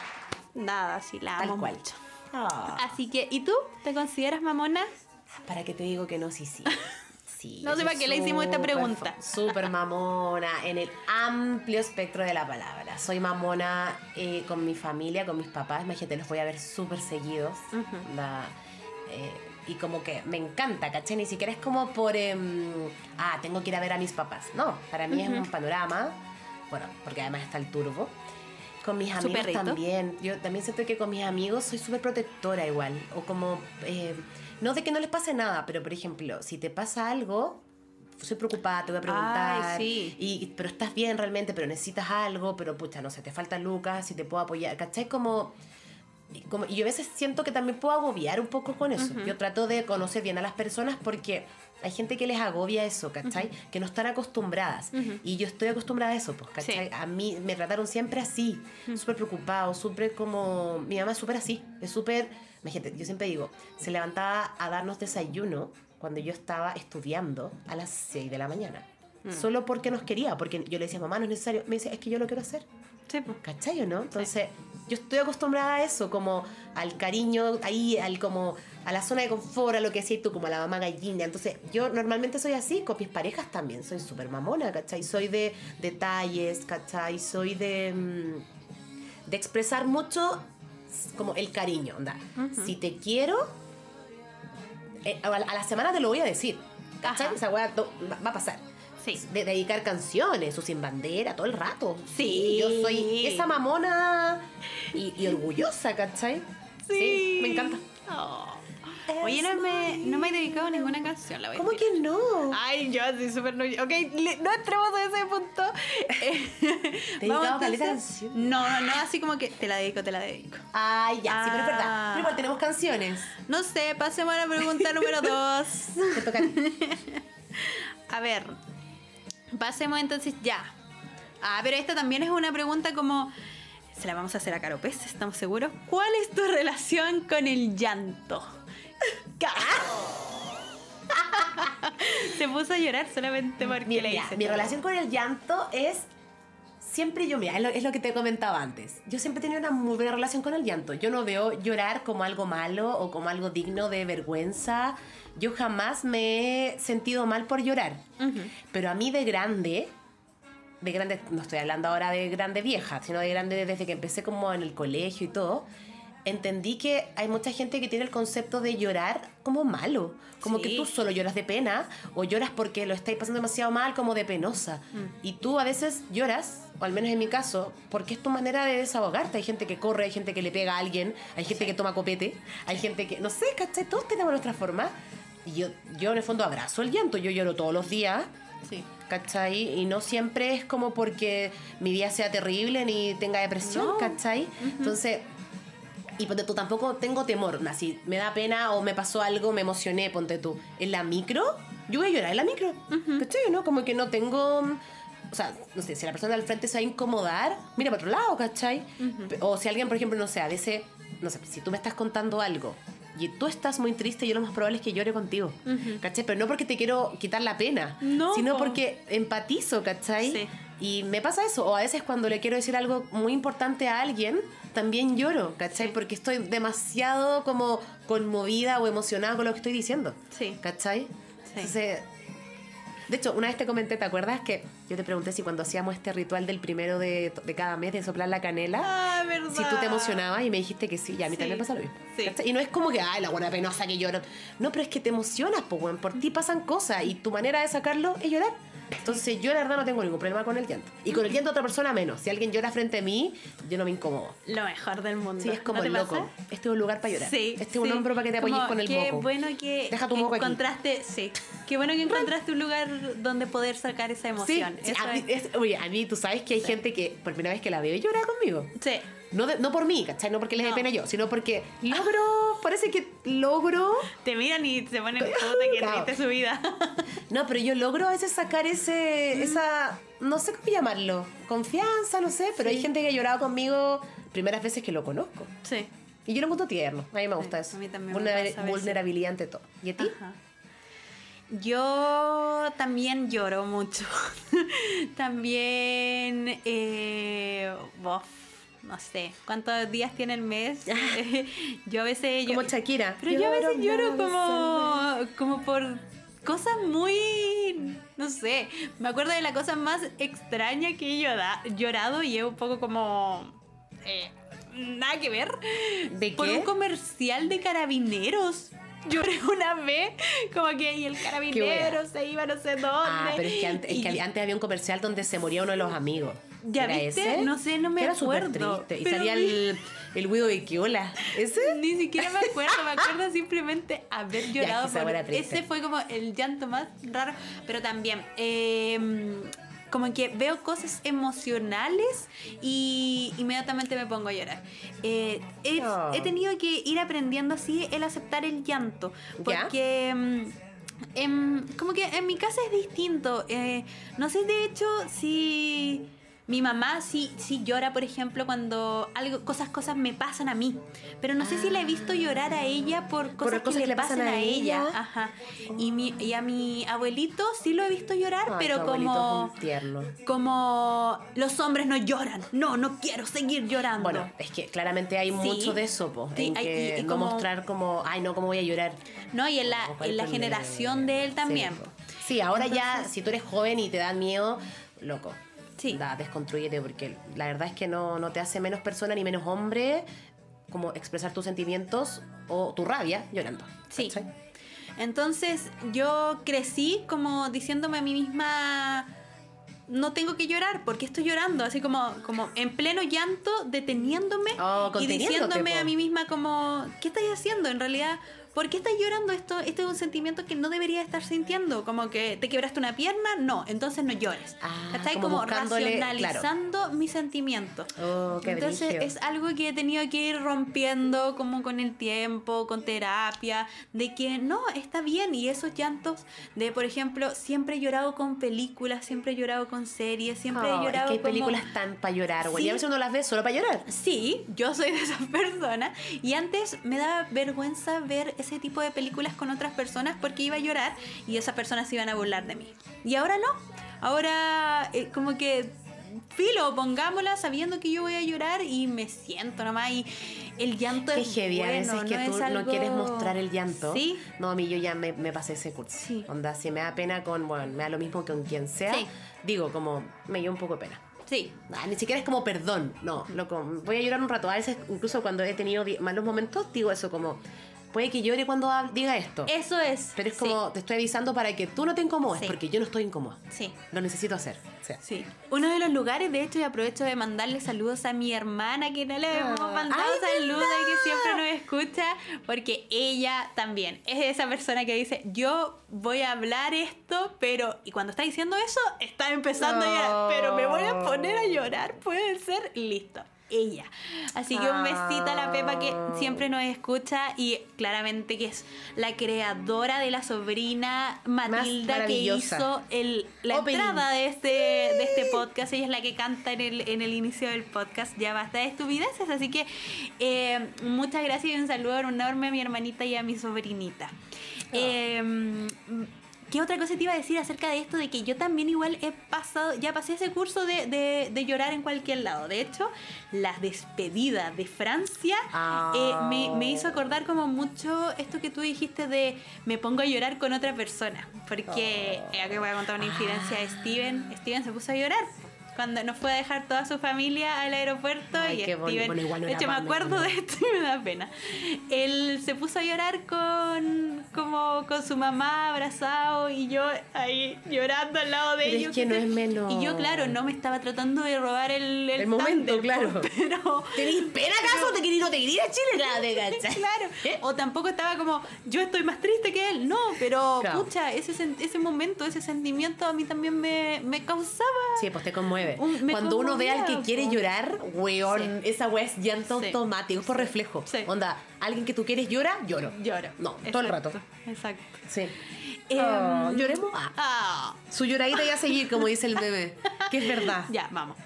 nada, sí, la
Tal
amo
cual.
mucho.
Ah.
Así que, ¿y tú? ¿Te consideras mamona?
¿Para qué te digo que no? Sí, sí. Sí,
No sé para qué le hicimos esta pregunta.
Súper mamona, en el amplio espectro de la palabra. Soy mamona eh, con mi familia, con mis papás. Imagínate, los voy a ver súper seguidos. La- eh, y como que me encanta, ¿caché? Ni siquiera es como por... em, ah, tengo que ir a ver a mis papás. No, para mí es un panorama. Bueno, porque además está el turbo. Con mis amigos también. Yo también siento que con mis amigos soy súper protectora igual. O como... eh, no de que no les pase nada, pero por ejemplo, si te pasa algo, soy preocupada, te voy a preguntar.
Ay, sí.
y, pero estás bien realmente, pero necesitas algo, pero pucha, no sé, te falta lucas, si te puedo apoyar. ¿Cachai? Como... y como- y yo a veces siento que también puedo agobiar un poco con eso.
Ujú.
Yo trato de conocer bien a las personas porque hay gente que les agobia eso, ¿cachai? Que no están acostumbradas.
Ujú.
Y yo estoy acostumbrada a eso, pues, ¿cachai?
Sí.
A mí me trataron siempre así, súper preocupado, súper como... Mi mamá es súper así, es súper... Imagínate, yo siempre digo, se levantaba a darnos desayuno cuando yo estaba estudiando a las 6 de la mañana.
Mm.
Solo porque nos quería, porque yo le decía, mamá, no es necesario. Me dice, es que yo lo quiero hacer.
Sí, pues.
¿Cachai o no? Entonces, yo estoy acostumbrada a eso, como al cariño, ahí, al como a la zona de confort, a lo que decías tú, como a la mamá gallina. Entonces, yo normalmente soy así, con mis parejas también, soy súper mamona, ¿cachai? Soy de detalles, ¿cachai? Soy de, mm, de expresar mucho como el cariño, onda. Si te quiero, eh, a, la semana te lo voy a decir, ¿cachai? Esa weá va, a pasar.
Sí.
De dedicar canciones, o sin bandera, todo el rato.
Sí.
Yo soy esa mamona y, y orgullosa, ¿cachai?
Sí.
me encanta.
Oh. Oye, no me, no me he dedicado a ninguna canción, la voy
¿Cómo que no?
Ay, yo así súper no. Ok, no entremos a ese punto.
¿Te he dedicado canciones?
No, no, no, así como que te la dedico, te la dedico.
Ay, ya, sí, pero es verdad.
Ah.
Pero igual tenemos canciones.
No sé, pasemos a la pregunta número dos.
Te toca a ti.
A ver, pasemos entonces ya. Ah, pero esta también es una pregunta como... Se la vamos a hacer a Caro Pez, ¿estamos seguros? ¿Cuál es tu relación con el llanto? Se puso a llorar solamente porque
Mi,
le hice
mi
todo.
relación con el llanto es. Siempre yo, mira, es lo, es lo que te comentaba antes. Yo siempre he tenido una muy buena relación con el llanto. Yo no veo llorar como algo malo o como algo digno de vergüenza. Yo jamás me he sentido mal por llorar.
Ujú.
Pero a mí de grande, de grande, no estoy hablando ahora de grande vieja, sino de grande desde que empecé como en el colegio y todo, entendí que hay mucha gente que tiene el concepto de llorar como malo. Como
Sí.
que tú solo lloras de pena o lloras porque lo estáis pasando demasiado mal como de penosa.
Mm.
Y tú a veces lloras, o al menos en mi caso, porque es tu manera de desahogarte. Hay gente que corre, hay gente que le pega a alguien, hay gente que toma copete, hay gente que, no sé, ¿cachai? Todos tenemos nuestra forma. Y yo, yo en el fondo abrazo el llanto, yo lloro todos los días.
Sí.
¿cachai? Y no siempre es como porque mi vida sea terrible ni tenga depresión,
No.
¿cachai? Entonces, y ponte tú, tampoco tengo temor, así, me da pena o me pasó algo, me emocioné, ponte tú. En la micro, yo voy a llorar en la micro, ¿cachai? ¿No? Como que no tengo... O sea, no sé, si la persona del frente se va a incomodar, mira para otro lado, ¿cachai? O si alguien, por ejemplo, no sé, a veces, no sé, si tú me estás contando algo y tú estás muy triste, yo lo más probable es que llore contigo,
Ujú.
¿cachai? Pero no porque te quiero quitar la pena,
No,
sino
po.
porque empatizo, ¿cachai?
Sí.
Y me pasa eso, o a veces cuando le quiero decir algo muy importante a alguien, también lloro, ¿cachai?
Sí.
Porque estoy demasiado como conmovida o emocionada con lo que estoy diciendo,
Sí.
¿cachai? Entonces, de hecho, una vez te comenté, ¿te acuerdas que yo te pregunté si cuando hacíamos este ritual del primero de, de cada mes de soplar la canela,
Ah, verdad.
si tú te emocionabas y me dijiste que sí, ya a mí
Sí.
también pasa lo mismo.
Sí.
Y no es como que, ay, la buena penosa que lloro. No, pero es que te emocionas, pues. Por ti pasan cosas y tu manera de sacarlo es llorar. Entonces yo la verdad no tengo ningún problema con el llanto. Y con el llanto de otra persona menos. Si alguien llora frente a mí, yo no me incomodo.
Lo mejor del mundo.
Sí, es como
¿No te
el loco.
pasa?
Este es un lugar para llorar.
Sí.
Este es un hombro para que te apoyes
Como
con el
Qué
moco.
bueno que
Deja tu moco aquí.
encontraste, sí. Qué bueno que encontraste un lugar donde poder sacar esa emoción.
sí,
Eso
a, mí,
es-
oye, a mí tú sabes que hay gente que por primera vez que la veo llora conmigo.
Sí.
No, de- no por mí, ¿cachai? No porque les dé
No.
pena yo, sino porque logro, parece que logro
Te miran y se ponen puta que
Claro.
su vida.
No, pero yo logro a veces sacar ese, esa, no sé cómo llamarlo, confianza, no sé, pero hay gente que ha llorado conmigo primeras veces que lo conozco.
Sí.
Y yo lo encuentro tierno, a mí me gusta
Sí,
eso.
a mí también me
Vulnera-
pasa a veces.
vulnerabilidad ante todo. ¿Y a ti?
Ajá. Yo también lloro mucho. también, eh, bof, no sé, ¿cuántos días tiene el mes? yo a veces...
Como
yo-
Shakira.
Pero yo a veces lloro como, como por cosas muy... No sé, me acuerdo de la cosa más extraña que he llora- llorado y es un poco como... eh, nada que ver.
¿De
Por
qué?
un comercial de carabineros. Lloré una vez, como que y el carabinero se iba no sé dónde.
Ah, pero es que antes, es que antes había un comercial donde se moría uno de los amigos.
¿Ya
¿Era
viste?
ese?
No sé, no me
era
acuerdo,
triste. Y salía el, el de Quiola. ¿Ese?
Ni siquiera me acuerdo, me acuerdo simplemente haber llorado.
esa
por- ese fue como el llanto más raro, pero también eh, como que veo cosas emocionales y inmediatamente me pongo a llorar. Eh, he,
Oh.
he tenido que ir aprendiendo así el aceptar el llanto,
¿Ya?
porque... mm, em, como que en mi casa es distinto. eh, no sé, de hecho, si mi mamá sí, sí llora, por ejemplo, cuando algo, cosas, cosas me pasan a mí. Pero no sé si la he visto llorar a ella por cosas,
cosas
que le pasan a ella.
ella.
Ajá. Y, mi, y a mi abuelito sí lo he visto llorar, pero como,
tierno.
como los hombres no lloran. No, no quiero seguir llorando.
Bueno, es que claramente hay
Sí.
mucho de eso, po,
Sí,
en
hay-
que
y- y
no
como-
mostrar como, ay, no, cómo voy a llorar.
no, y en la, en la generación de él también.
Sí, ahora ya, si tú eres joven y te da miedo, loco.
Sí.
Da, desconstrúyete, porque la verdad es que no, no te hace menos persona ni menos hombre como expresar tus sentimientos o tu rabia llorando.
Sí.
¿cachai?
Entonces yo crecí como diciéndome a mí misma, no tengo que llorar, porque estoy llorando? Así como, como en pleno llanto, deteniéndome
Oh,
y diciéndome
po.
a mí misma como, ¿qué estáis haciendo? En realidad, ¿por qué estás llorando esto? Este es un sentimiento que no debería estar sintiendo, como que te quebraste una pierna, no, entonces no llores.
Ah,
Estás
como
como, racionalizando mis sentimientos.
Oh, qué
Entonces es algo que he tenido que ir rompiendo como con el tiempo, con terapia, de que no, está bien. Y esos llantos de, por ejemplo, siempre he llorado con películas, siempre he llorado con series, siempre
Oh,
he
es
llorado
que hay
como-
películas tan para llorar, güey.
Sí.
a veces uno las ve solo para llorar.
Sí, yo soy de esas personas. Y antes me daba vergüenza ver ese tipo de películas con otras personas porque iba a llorar y esas personas se iban a burlar de mí. Y ahora no. Ahora eh, como que filo, pongámosla sabiendo que yo voy a llorar y me siento nomás y el llanto
Qué
es
heavy, a
bueno,
veces que
no
tú
es
no
algo-
quieres mostrar el llanto.
Sí,
No, a mí yo ya me, me pasé ese curso.
Sí.
Onda, si me da pena con, bueno, me da lo mismo que con quien sea,
Sí.
digo, como, me dio un poco de pena.
sí.
Ah, ni siquiera es como perdón, no, loco, voy a llorar un rato. A veces, incluso cuando he tenido malos momentos, digo eso como, puede que llore cuando diga esto.
Eso es.
Pero es
sí,
como, te estoy avisando para que tú no te incomodes,
Sí.
porque yo no estoy incómoda.
Sí.
Lo necesito hacer. O sea,
Sí. Uno de los lugares, de hecho, y aprovecho de mandarle saludos a mi hermana, que no le hemos
Ah,
mandado
ay,
saludos y que siempre nos escucha, porque ella también es esa persona que dice, yo voy a hablar esto, pero... Y cuando está diciendo eso, está empezando a llorar, pero me voy a poner a llorar, puede ser, listo. Ella. Así que un besito a la Pepa que siempre nos escucha y claramente que es la creadora de la sobrina Matilda que hizo el, la
Opening.
entrada de este, de este podcast. Ella es la que canta en el, en el inicio del podcast. Ya basta de estupideces. Así que eh, muchas gracias y un saludo enorme a mi hermanita y a mi sobrinita. Eh, ¿Qué otra cosa te iba a decir acerca de esto? De que yo también igual he pasado, ya pasé ese curso de, de- de llorar en cualquier lado. De hecho, las despedidas de Francia
Ah.
eh, me, me hizo acordar como mucho esto que tú dijiste de me pongo a llorar con otra persona. Porque,
Oh.
eh, aquí voy a contar una infidencia de Steven. Steven se puso a llorar. Cuando nos fue a dejar toda su familia al aeropuerto
Ay,
y. Steven,
Bueno, igual no
de hecho me acuerdo
¿no?
de esto y me da pena. Él se puso a llorar con como con su mamá abrazado y yo ahí llorando al lado de
Pero es
ellos.
que no es menor.
Y yo claro, no me estaba tratando de robar el, el,
El momento,
tándem,
claro.
Pero
¿Tenís pena acaso? ¿Te querí no te querí ir a Chile? Nada, te.
Claro.
¿Eh?
O tampoco estaba como, yo estoy más triste que él. No, pero
Claro.
pucha, ese, ese momento, ese sentimiento a mí también me, me causaba.
Sí, pues te conmueve.
Un- me
Cuando uno ve al que quiere llorar, weón, esa weá es llanto
Sí.
automático, es por reflejo.
Sí.
Onda, alguien que tú quieres llora, lloro.
Lloro.
No, todo el rato.
Exacto.
Sí.
Em,
Oh, lloremos. Ah,
ah,
su lloradita y a seguir, como dice el bebé. Que es verdad.
ya, vamos.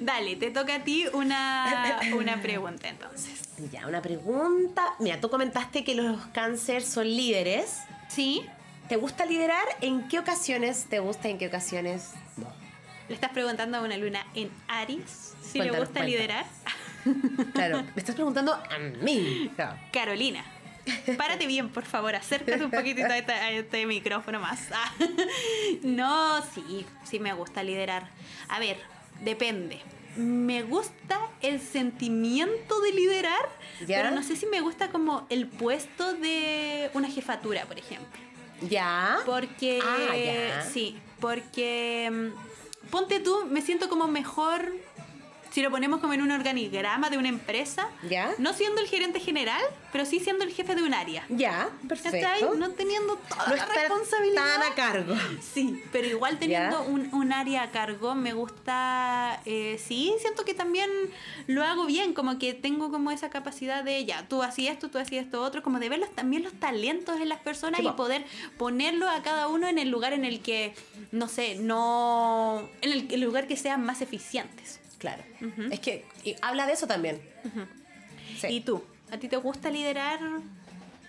Dale, te toca a ti una, una pregunta entonces.
Ya, una pregunta. Mira, tú comentaste que los cáncer son líderes.
¿Sí?
¿Te gusta liderar? ¿En qué ocasiones te gusta? ¿En qué ocasiones no?
Le estás preguntando a una luna en Aries si le gusta
cuéntanos.
liderar.
Claro, me estás preguntando a mí. Claro.
Carolina, párate bien, por favor, acércate un poquitito a este, a este micrófono más. Ah, No, sí, sí me gusta liderar. A ver, depende. Me gusta el sentimiento de liderar,
¿Ya?
pero no sé si me gusta como el puesto de una jefatura, por ejemplo.
¿Ya?
Porque,
Ah, ya.
sí, porque mm, ponte tú, me siento como mejor si lo ponemos como en un organigrama de una empresa,
¿Ya?
no siendo el gerente general, pero sí siendo el jefe de un área.
Ya, perfecto.
No teniendo toda
No
la responsabilidad.
tan a cargo.
Sí, pero igual teniendo un, un área a cargo, me gusta, eh, sí, siento que también lo hago bien, como que tengo como esa capacidad de, ya, tú hacías esto, tú hacías esto otro, como de ver los- también los talentos en las personas y
po.
poder ponerlo a cada uno en el lugar en el que, no sé, no, en el, el lugar que sean más eficientes.
Claro. Es que y habla de eso también. Sí.
¿Y tú? ¿A ti te gusta liderar?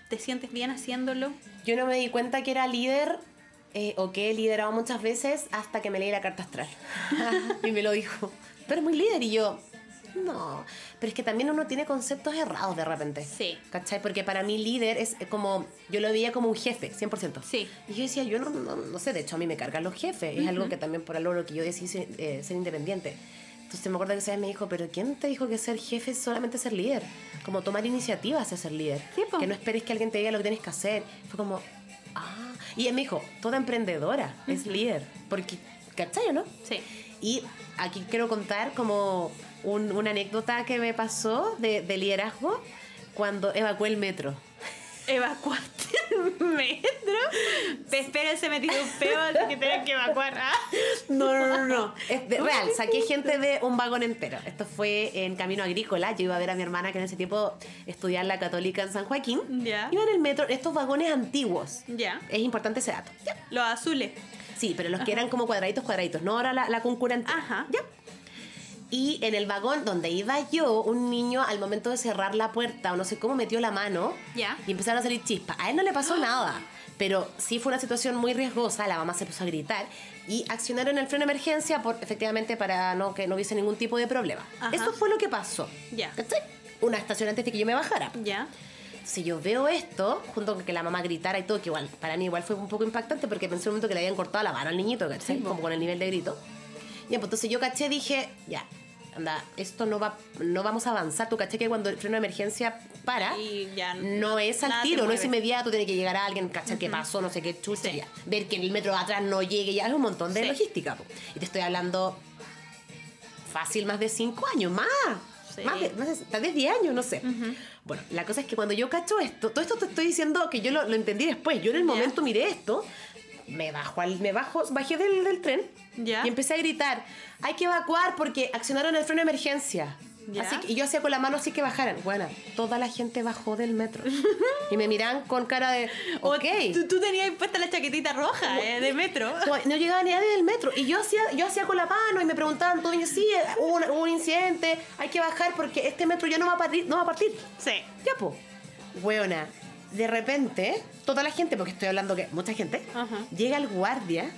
¿Te sientes bien haciéndolo?
Yo no me di cuenta que era líder eh, o que he liderado muchas veces hasta que me leí la carta astral. y me lo dijo. Tú eres muy líder y yo. No, pero es que también uno tiene conceptos errados de repente.
Sí.
¿Cachai? Porque para mí líder es como, yo lo veía como un jefe, 100%.
Sí.
Y yo decía, yo no, no, no sé, de hecho a mí me cargan los jefes. Es algo que también por algo lo que yo decidí ser, eh, ser independiente. Entonces me acuerdo que esa vez me dijo, pero ¿quién te dijo que ser jefe es solamente ser líder? Como tomar iniciativas es ser líder.
Sí,
que no esperes que alguien te diga lo que tienes que hacer. Fue como, ah. Y él me dijo, toda emprendedora es líder. Porque, ¿cachai no?
Sí.
Y aquí quiero contar como un- una anécdota que me pasó de, de liderazgo cuando evacué el metro.
¿Evacuaste el metro? Te espero se metió un peo, así que tenés que evacuar. Ah.
No, no, no, no. Es real, saqué gente de un vagón entero. Esto fue en Camino Agrícola. Yo iba a ver a mi hermana que en ese tiempo estudiaba en la Católica en San Joaquín.
Ya.
Iba en el metro, estos vagones antiguos.
Ya.
Es importante ese dato. Ya.
Los azules.
Sí, pero los que eran como cuadraditos, cuadraditos. No ahora la, la concurrente.
Ajá.
Ya. Y en el vagón donde iba yo, un niño al momento de cerrar la puerta, o no sé cómo, metió la mano
Ya.
y empezaron a salir chispas. A él no le pasó nada, pero sí fue una situación muy riesgosa. La mamá se puso a gritar y accionaron el freno de emergencia por, efectivamente para no, que no hubiese ningún tipo de problema.
Ajá.
Eso fue lo que pasó.
Ya.
¿Cachai? Una estación antes de que yo me bajara.
Ya.
Si yo veo esto, junto con que la mamá gritara y todo, que igual, para mí igual fue un poco impactante porque pensé un momento que le habían cortado la mano al niñito, ¿cachai?
Sí.
Como con el nivel de grito. Ya, pues entonces yo caché, dije, ya, anda, esto no va, no vamos a avanzar. Tú caché que cuando el freno de emergencia para,
Y ya
no es al tiro, no es inmediato, tiene que llegar a alguien, cachar qué pasó, no sé qué chucha,
Sí.
ya. ver que el metro de atrás no llegue, ya es un montón de
Sí.
logística. po. Y te estoy hablando fácil más de cinco años, más.
Sí.
Más de, más de- tal vez 10 años, no sé. Bueno, la cosa es que cuando yo cacho esto, todo esto te estoy diciendo que yo lo, lo entendí después. Yo en el
Ya.
momento miré esto, me bajo al, me bajo, bajé del, del tren
Ya.
y empecé a gritar, hay que evacuar porque accionaron el freno de emergencia. Así que, y yo hacía con la mano así que bajaran. Bueno, toda la gente bajó del metro. y me miran con cara de, ok.
tú, tú tenías puesta la chaquetita roja eh, de metro.
No, no llegaba ni nadie del metro. Y yo hacía, yo hacía con la mano y me preguntaban todo. Y yo, sí, hubo un, un incidente, hay que bajar porque este metro ya no va a partir. No va a partir.
Sí.
Ya, po. Weona, de repente, toda la gente, porque estoy hablando que mucha gente,
Ajá.
llega el guardia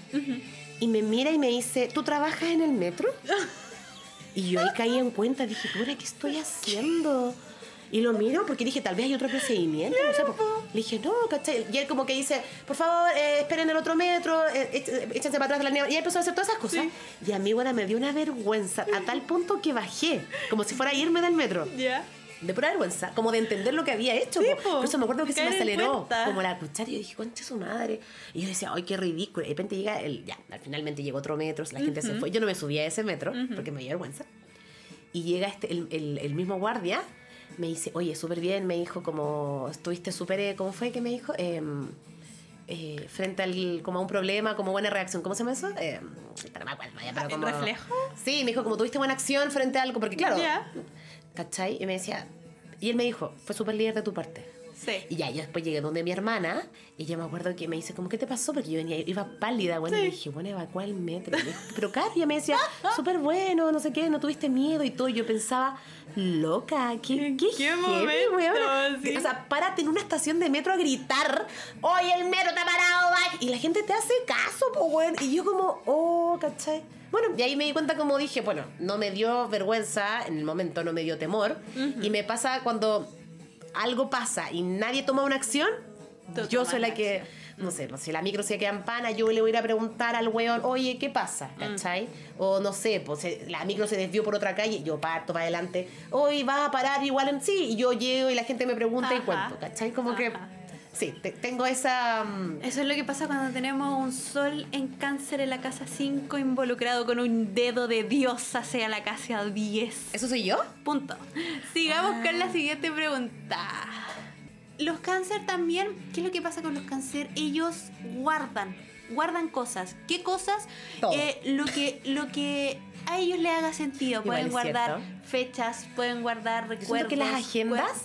y me mira y me dice, ¿tú trabajas en el metro? Y yo ahí caí en cuenta, dije, ¿ahora qué estoy haciendo? Y lo miro porque dije, tal vez hay otro procedimiento. No sé, po. Le dije, no, ¿cachai? Y él como que dice, por favor, eh, esperen el otro metro, eh, éch- échense para atrás de la nieve. Y él empezó a hacer todas esas cosas. Y a mí, bueno, me dio una vergüenza a tal punto que bajé, como si fuera a irme del metro.
Ya.
De pura vergüenza, como de entender lo que había hecho.
Sí,
po.
po.
Por eso me acuerdo que se me aceleró como la cuchara. Y yo dije, concha su madre. Y yo decía, ay, qué ridículo. Y de repente llega el. Ya, finalmente llegó otro metro, la gente se fue. Yo no me subí a ese metro porque me dio vergüenza. Y llega este, el, el- el mismo guardia, me dice, oye, súper bien, me dijo, como estuviste súper. eh, ¿Cómo fue que me dijo? Em, eh, frente al, como a un problema, como buena reacción. ¿Cómo se llama eso? Eh, pero
¿El
como,
reflejo?
Sí, me dijo, como tuviste buena acción frente a algo, porque claro. ¿Cachai? Y me decía, y él me dijo, fue súper líder de tu parte.
Sí.
Y ya, yo después llegué donde mi hermana y yo me acuerdo que me dice, como, ¿qué te pasó? Porque yo venía, iba pálida, bueno, y le dije, bueno, evacuá el metro. Y dijo, Pero ella me decía, súper bueno, no sé qué, no tuviste miedo y todo. Y yo pensaba, loca, ¿qué, qué,
qué momento,
weona".
sí.
O sea, párate en una estación de metro a gritar, oye, el metro está parado, va". Y la gente te hace caso, pues, weón. Y yo como, oh, ¿cachai? Bueno, y ahí me di cuenta como dije, bueno, no me dio vergüenza, en el momento no me dio temor. Y me pasa cuando algo pasa y nadie toma una acción,
Tú
yo soy la que, no sé, pues, si la micro se queda en pana, yo le voy a ir a preguntar al weón, oye, ¿qué pasa?
Mm.
¿Cachai? O no sé, pues la micro se desvió por otra calle, yo parto para adelante, hoy vas a parar igual en sí, y yo llego y la gente me pregunta y cuento, ¿cachai? Como que. Sí, te- tengo esa... mm,
Eso es lo que pasa cuando tenemos un sol en cáncer en la casa 5 involucrado con un dedo de Dios hacia la casa 10.
¿Eso soy yo?
Punto. Sigamos con
Ah.
la siguiente pregunta. Los cáncer también, ¿qué es lo que pasa con los cáncer? Ellos guardan, guardan cosas. ¿Qué cosas?
Todo.
Eh, lo que lo que a ellos les haga sentido. Pueden guardar
cierto.
fechas, pueden guardar recuerdos.
siento que las agendas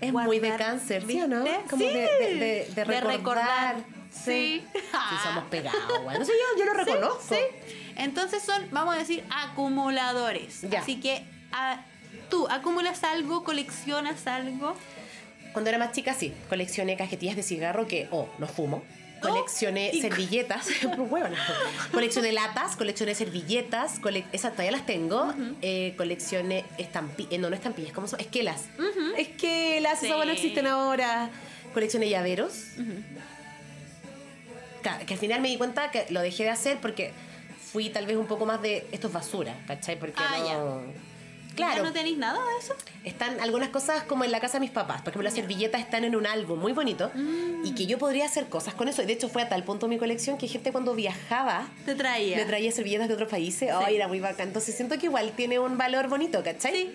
es muy de cáncer, ¿sí o no? Como
Sí.
de, de, de- de recordar.
Sí.
Sí, somos pegados, bueno. No sé, yo, yo lo reconozco.
Sí. Entonces son, vamos a decir, acumuladores.
Ya.
Así que ah, tú acumulas algo, coleccionas algo.
Cuando era más chica, sí, coleccioné cajetillas de cigarro que, oh, no fumo. Coleccioné servilletas, pues huevona. coleccioné latas, coleccioné servilletas, cole- esas todavía las tengo. Eh, coleccioné estampillas, no, no estampillas, ¿cómo son? Esquelas. Esquelas,
Sí.
esas no existen ahora. Coleccioné llaveros. Que al final me di cuenta que lo dejé de hacer porque fui tal vez un poco más de esto es basura, ¿cachai? Porque
Ah,
no.
¿Ya
Claro,
no tenéis nada de eso?
están algunas cosas como en la casa de mis papás. Por ejemplo, las servilletas están en un álbum muy bonito y que yo podría hacer cosas con eso. Y de hecho, fue a tal punto mi colección que gente cuando viajaba
Te traía.
me traía servilletas de otros países. Ay, era muy bacán. Entonces siento que igual tiene un valor bonito, ¿cachai?
Sí.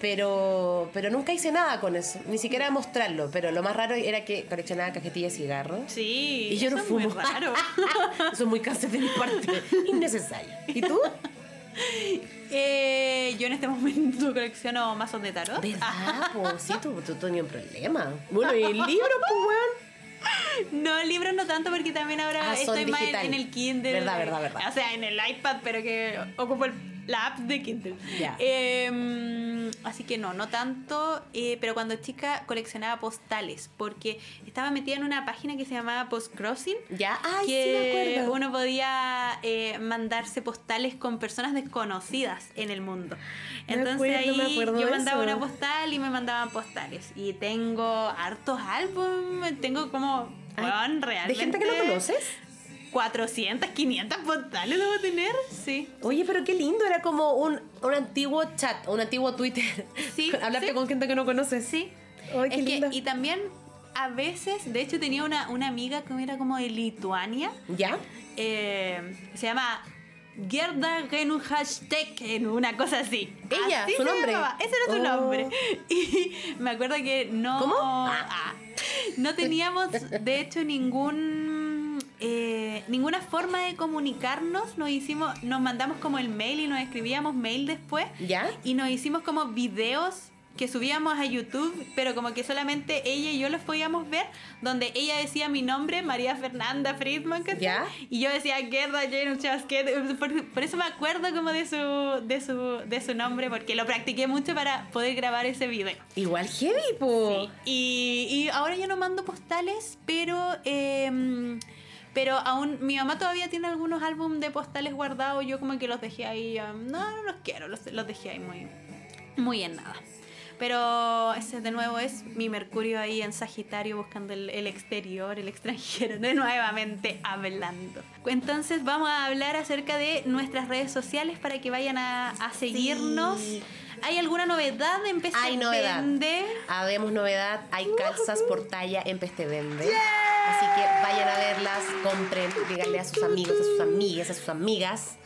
Pero, pero nunca hice nada con eso, ni siquiera mostrarlo. Pero lo más raro era que coleccionaba cajetillas de cigarros.
Sí.
Y yo no
eso es
fumo.
muy raro.
Eso es muy cáncer de mi parte. Innecesario. ¿Y tú?
Eh, yo en este momento colecciono mazos de tarot.
¿Verdad? Pues sí, tú, tú tenías un problema. Bueno, y el libro, pues, weón.
No, libros no tanto porque también ahora
Ah,
estoy más en, en el Kindle.
Verdad, verdad, verdad.
O sea, en el iPad, pero que ocupo el- la app de Kindle. Eh, así que no, no tanto. eh, pero cuando chica coleccionaba postales porque estaba metida en una página que se llamaba Postcrossing.
Ya, ay, sí me
que
acuerdo.
uno podía eh, mandarse postales con personas desconocidas en el mundo. Entonces
acuerdo,
ahí yo mandaba
eso.
una postal y me mandaban postales. Y tengo hartos álbumes, tengo como,
Ay,
weón,
¿De gente que no conoces?
400, 500 postales debo tener, sí.
Oye, pero qué lindo, era como un, un antiguo chat, un antiguo Twitter.
Sí,
Hablarte
sí.
con gente que no conoces.
Sí.
Ay, qué
es que, y también a veces, de hecho tenía una, una amiga que era como de Lituania,
¿Ya?
eh, se llama Gerda Genu Hashtag, en una cosa así.
Ella,
Así
su nombre.
llamaba, Ese era su
Oh.
nombre. Y me acuerdo que no.
¿Cómo?
Ah, no teníamos, de hecho, ningún. Eh, ninguna forma de comunicarnos. Nos hicimos, nos mandamos como el mail y nos escribíamos mail después.
¿Ya?
Y nos hicimos como videos que subíamos a YouTube, pero como que solamente ella y yo los podíamos ver, donde ella decía mi nombre, María Fernanda Friedman, ¿cachai?
¿Ya?
Y yo decía Gerda Jane Chasquet, por, por eso me acuerdo como de su, de su, de su nombre, porque lo practiqué mucho para poder grabar ese video.
Igual heavy, po.
Y, y ahora ya no mando postales, pero eh, pero aún mi mamá todavía tiene algunos álbumes de postales guardados. Yo como que los dejé ahí. um, no, no los quiero, los, los dejé ahí muy, muy en nada. Pero ese de nuevo es mi Mercurio ahí en Sagitario buscando el, el exterior, el extranjero, de nuevamente hablando. Entonces vamos a hablar acerca de nuestras redes sociales para que vayan a, a seguirnos.
Sí.
¿Hay alguna novedad en PC
Hay novedad.
Vende?
Habemos novedad, hay calzas por talla en Peste Vende. Así que vayan a verlas, compren, díganle a sus amigos, a sus amigas, a sus amigas.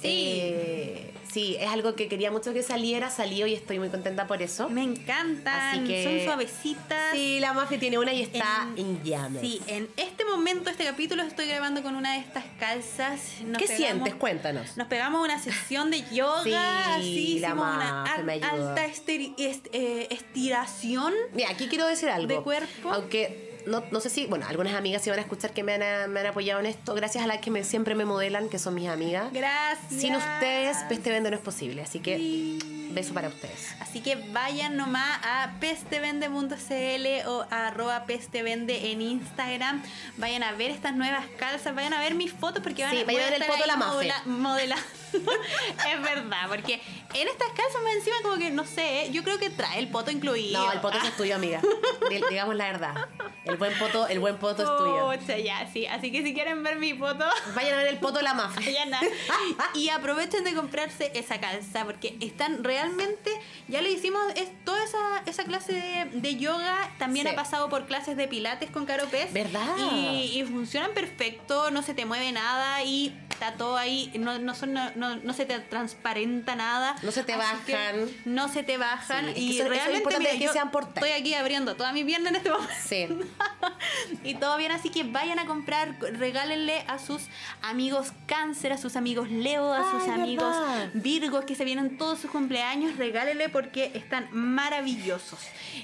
Sí.
Eh, sí, es algo que quería mucho que saliera, salió y estoy muy contenta por eso.
Me encantan,
Así que-
son suavecitas.
Sí, la mafia tiene una y está
En-
llamas.
Sí, en este momento, este capítulo, estoy grabando con una de estas calzas. Nos
¿Qué
pegamos-
sientes? Cuéntanos.
Nos pegamos una sesión de yoga,
Sí,
así
la
hicimos una
me
alta esteri- est- eh, estiración.
Mira, aquí quiero decir algo.
¿De cuerpo?
Aunque no, no sé si, bueno, algunas amigas se van a escuchar que me han, me han apoyado en esto, gracias a las que me, siempre me modelan, que son mis amigas.
Gracias.
Sin ustedes, Peste Vende no es posible. Así que, beso para ustedes.
Así que vayan nomás a pestevende.cl o a arroba pestevende en Instagram. Vayan a ver estas nuevas calzas, vayan a ver mis fotos porque van
Sí,
a,
vayan a ver el de la Mafe.
modela-. es verdad, porque en estas calzas más encima como que, no sé, yo creo que trae el poto incluido.
No, el poto
Ah.
es tuyo, amiga. Di- Digamos la verdad. El buen poto, el buen poto es tuyo.
Ya, sí. Así que si quieren ver mi foto,
Vayan a ver el poto de la mafia.
vayan a- y aprovechen de comprarse esa calza porque están realmente, ya le hicimos es, toda esa, esa clase de, de yoga, también
Sí.
ha pasado por clases de pilates con Caro Pez.
¿Verdad?
Y, y funcionan perfecto, no se te mueve nada y está todo ahí, no, no, son, no, no, no se te transparenta nada.
No se te bajan.
No se te bajan
Sí, es que
y
eso es
realmente mira,
que
yo
sean
estoy aquí abriendo toda mi pierna en este momento
Sí.
y todo bien, así que vayan a comprar, regálenle a sus amigos cáncer, a sus amigos Leo, a sus
Ay,
amigos. Virgos que se vienen todos sus cumpleaños, regálenle porque están maravillosos.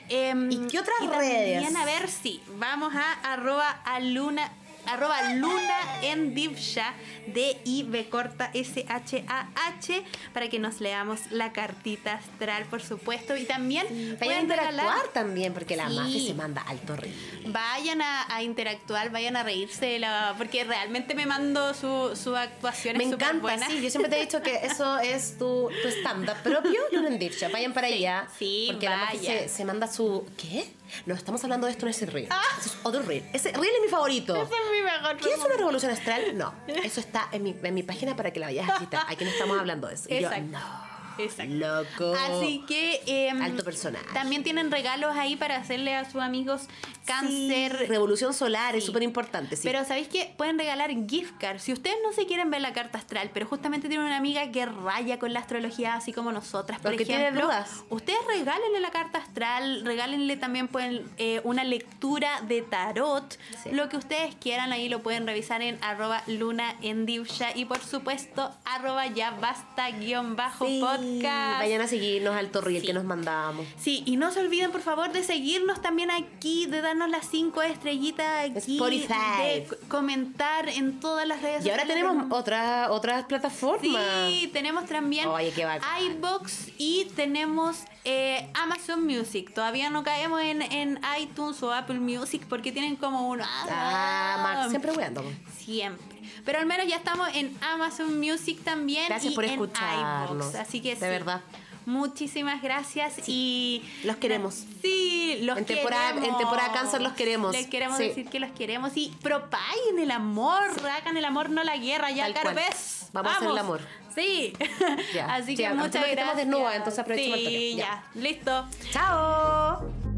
Em,
¿Y qué otras
también
redes?
a ver si vamos a arroba a luna arroba luna en divsha d i b corta s h a h para que nos leamos la cartita astral por supuesto y también
Vayan a
pueden
interactuar
regalar
también, porque la
Sí.
mafia se manda alto río.
Vayan a, a interactuar, vayan a reírse, de la, porque realmente me mando su, su actuación
Me encanta,
buena.
sí. Yo siempre te he dicho que eso es tu, tu stand-up propio, Luna en Dirsha. Vayan para allá.
sí,
Porque la Mafi
vayan.
se, se manda su. ¿Qué? No, estamos hablando de esto en ese reel. Ese es otro reel. Ese reel es mi favorito.
Ese es mi mejor
¿Qué es una revolución astral? No. Eso está en mi, en mi página para que la vayas a visitar. Aquí no estamos hablando de eso. Y yo, no.
Exacto.
Loco.
Así que em,
Alto personaje.
también tienen regalos ahí para hacerle a sus amigos cáncer.
Sí, revolución solar es súper importante. Sí.
Pero ¿sabéis qué? Pueden regalar gift cards. Si ustedes no se quieren ver la carta astral, pero justamente tienen una amiga que raya con la astrología, así como nosotras, por
Porque tiene
ejemplo.
dudas.
Ustedes regálenle la carta astral, regálenle también pueden, eh, una lectura de tarot. Lo que ustedes quieran, ahí lo pueden revisar en arroba luna en divsha y por supuesto arroba ya basta guion bajo
Sí,
podcast.
Vayan a seguirnos al torril
Sí.
que nos mandamos.
Sí, y no se olviden por favor de seguirnos también aquí, de darnos las cinco estrellitas aquí,
Spotify.
de comentar en todas las redes
Y ahora
sociales.
tenemos otra, otras plataformas.
Sí, tenemos también
Oye, qué
iBox y tenemos eh, Amazon Music. Todavía no caemos en, en iTunes o Apple Music porque tienen como un...
Ah, Max, siempre.
Siempre. Pero al menos ya estamos en Amazon Music también.
Gracias
y
por escucharnos.
Así que
De
sí.
verdad.
Muchísimas gracias y
Los queremos.
Sí, los
En temporada-
queremos.
en temporada cáncer los queremos.
Les queremos
Sí.
decir que los queremos y propaguen el amor, hagan el amor, no la guerra, ya caro
cual.
ves.
Vamos a hacer el amor.
Sí.
Ya.
Así
Sí,
que muchas gracias.
estamos desnudas, entonces aprovechemos el
Sí,
toque.
ya.
Ya.
Listo.
¡Chao!